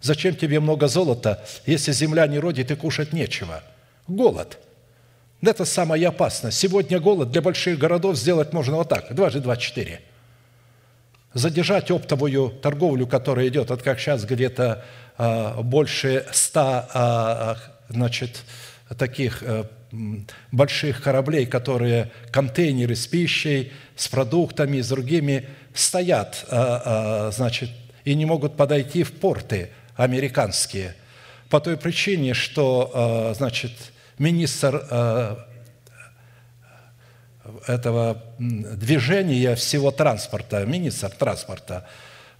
Зачем тебе много золота, если земля не родит и кушать нечего? Голод. Это самое опасное. Сегодня голод для больших городов сделать можно вот так. Дважды два – четыре. Задержать оптовую торговлю, которая идет, вот как сейчас где-то а, больше ста а, значит, таких э, больших кораблей, которые контейнеры с пищей, с продуктами, с другими стоят, а, а, значит, и не могут подойти в порты американские. По той причине, что, значит, министр этого движения всего транспорта, министр транспорта,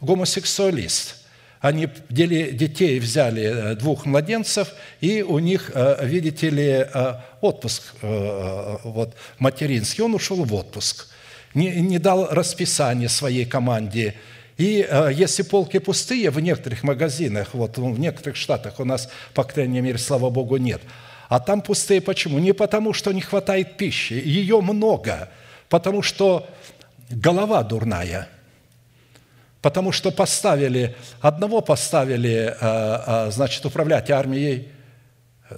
гомосексуалист – они детей взяли, э, двух младенцев, и у них, э, видите ли, э, отпуск вот, материнский. Он ушел в отпуск, не, не дал расписание своей команде. И если полки пустые в некоторых магазинах, вот в некоторых штатах у нас, по крайней мере, слава Богу, нет, а там пустые почему? Не потому, что не хватает пищи, ее много, потому что голова дурная – потому что поставили, одного поставили, э, э, значит, управлять армией,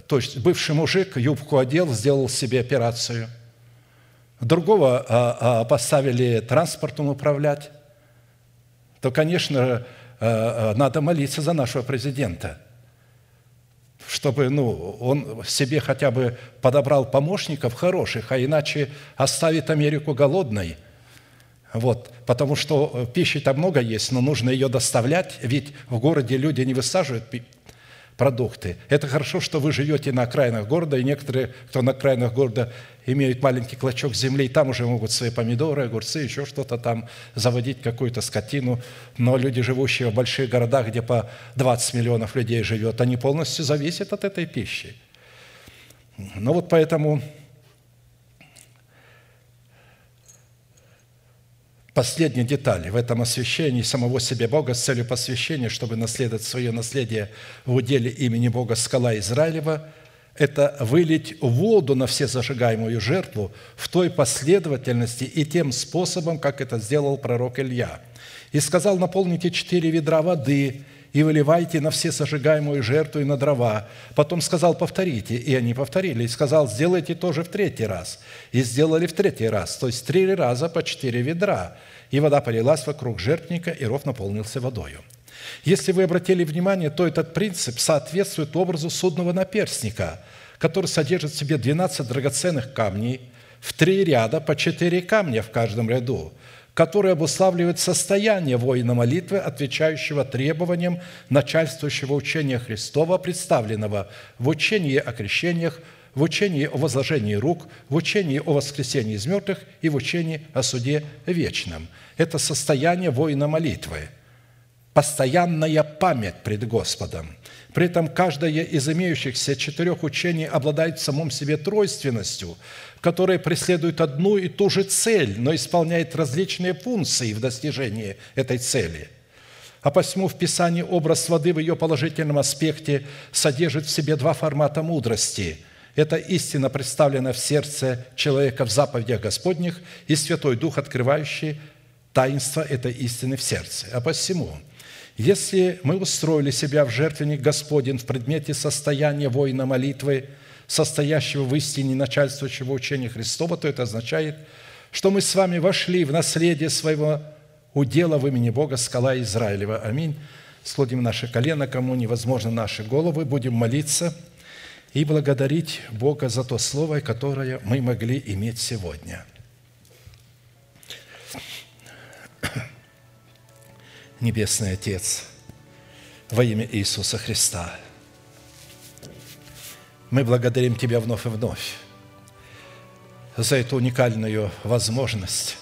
то есть бывший мужик юбку одел, сделал себе операцию. Другого э, поставили транспортом управлять. То, конечно, надо молиться за нашего президента, чтобы ну, он себе хотя бы подобрал помощников хороших, а иначе оставит Америку голодной – вот, потому что э, пищи-то много есть, но нужно ее доставлять, ведь в городе люди не высаживают продукты. Это хорошо, что вы живете на окраинах города, и некоторые, кто на окраинах города, имеют маленький клочок земли, и там уже могут свои помидоры, огурцы, еще что-то там заводить, какую-то скотину. Но люди, живущие в больших городах, где по 20 миллионов людей живет, они полностью зависят от этой пищи. Ну вот поэтому Последняя деталь в этом освящении самого себе Бога с целью посвящения, чтобы наследовать свое наследие в уделе имени Бога скала Израилева, это вылить воду на все зажигаемую жертву в той последовательности и тем способом, как это сделал пророк Илья. «И сказал, наполните четыре ведра воды, и выливайте на все сожигаемую жертву и на дрова». Потом сказал, повторите, и они повторили. И сказал, сделайте тоже в третий раз. И сделали в третий раз, то есть три раза по четыре ведра. И вода полилась вокруг жертвника, и ров наполнился водою. Если вы обратили внимание, то этот принцип соответствует образу судного наперстника, который содержит в себе 12 драгоценных камней в три ряда по четыре камня в каждом ряду – который обуславливает состояние воина молитвы, отвечающего требованиям начальствующего учения Христова, представленного в учении о крещениях, в учении о возложении рук, в учении о воскресении из мертвых и в учении о суде вечном. Это состояние воина молитвы, постоянная память пред Господом. При этом каждое из имеющихся четырех учений обладает в самом себе тройственностью – которая преследует одну и ту же цель, но исполняет различные функции в достижении этой цели. А посему в Писании образ воды в ее положительном аспекте содержит в себе два формата мудрости. Это истина, представленная в сердце человека в заповедях Господних, и Святой Дух, открывающий таинство этой истины в сердце. А посему, если мы устроили себя в жертвенник Господень в предмете состояния воина молитвы – состоящего в истине начальствующего учения Христова, то это означает, что мы с вами вошли в наследие своего удела в имени Бога, скала Израилева. Аминь. Склоним наши колено, кому невозможно наши головы, будем молиться и благодарить Бога за то слово, которое мы могли иметь сегодня. Небесный Отец, во имя Иисуса Христа – мы благодарим Тебя вновь и вновь за эту уникальную возможность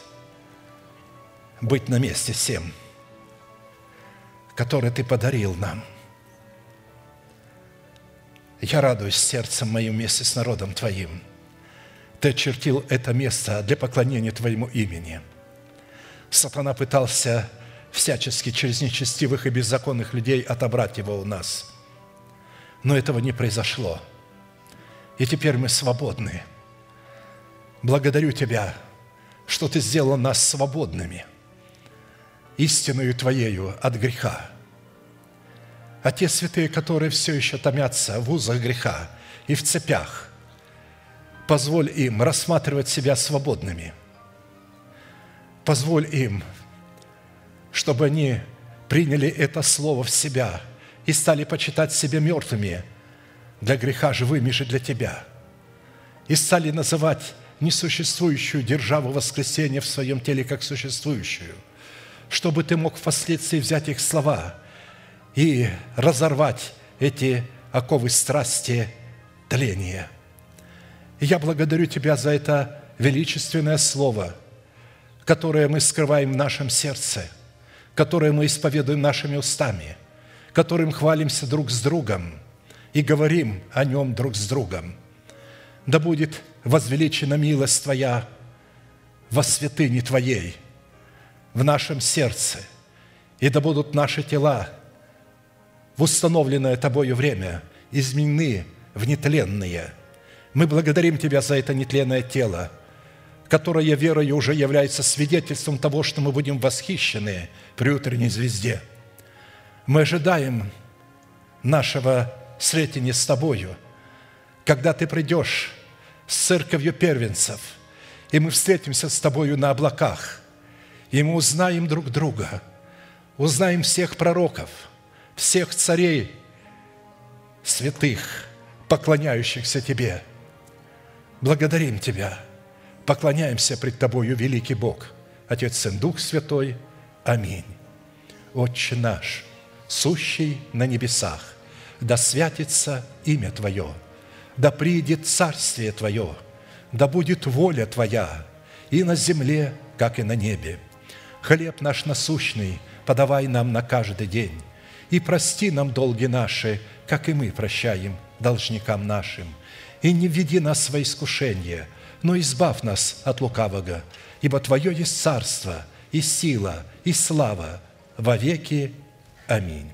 быть на месте всем, который Ты подарил нам. Я радуюсь сердцем моим вместе с народом Твоим. Ты очертил это место для поклонения Твоему имени. Сатана пытался всячески через нечестивых и беззаконных людей отобрать его у нас. Но этого не произошло – и теперь мы свободны. Благодарю Тебя, что Ты сделал нас свободными, истинную Твоею от греха. А те святые, которые все еще томятся в узах греха и в цепях, позволь им рассматривать себя свободными. Позволь им, чтобы они приняли это слово в себя и стали почитать себя мертвыми – для греха живыми же для Тебя. И стали называть несуществующую державу воскресения в своем теле как существующую, чтобы Ты мог впоследствии взять их слова и разорвать эти оковы страсти тления. И я благодарю Тебя за это величественное слово, которое мы скрываем в нашем сердце, которое мы исповедуем нашими устами, которым хвалимся друг с другом – и говорим о нем друг с другом. Да будет возвеличена милость Твоя во святыне Твоей, в нашем сердце, и да будут наши тела в установленное Тобою время изменены в нетленные. Мы благодарим Тебя за это нетленное тело, которое верою уже является свидетельством того, что мы будем восхищены при утренней звезде. Мы ожидаем нашего встретение с Тобою, когда Ты придешь с церковью первенцев, и мы встретимся с Тобою на облаках, и мы узнаем друг друга, узнаем всех пророков, всех царей, святых, поклоняющихся Тебе. Благодарим Тебя, поклоняемся пред Тобою, великий Бог, Отец, Сын, Дух Святой. Аминь. Отче наш, сущий на небесах, да святится имя Твое, да приидет царствие Твое, да будет воля Твоя и на земле, как и на небе. Хлеб наш насущный подавай нам на каждый день, и прости нам долги наши, как и мы прощаем должникам нашим. И не введи нас во искушение, но избавь нас от лукавого, ибо Твое есть царство, и сила, и слава во веки. Аминь.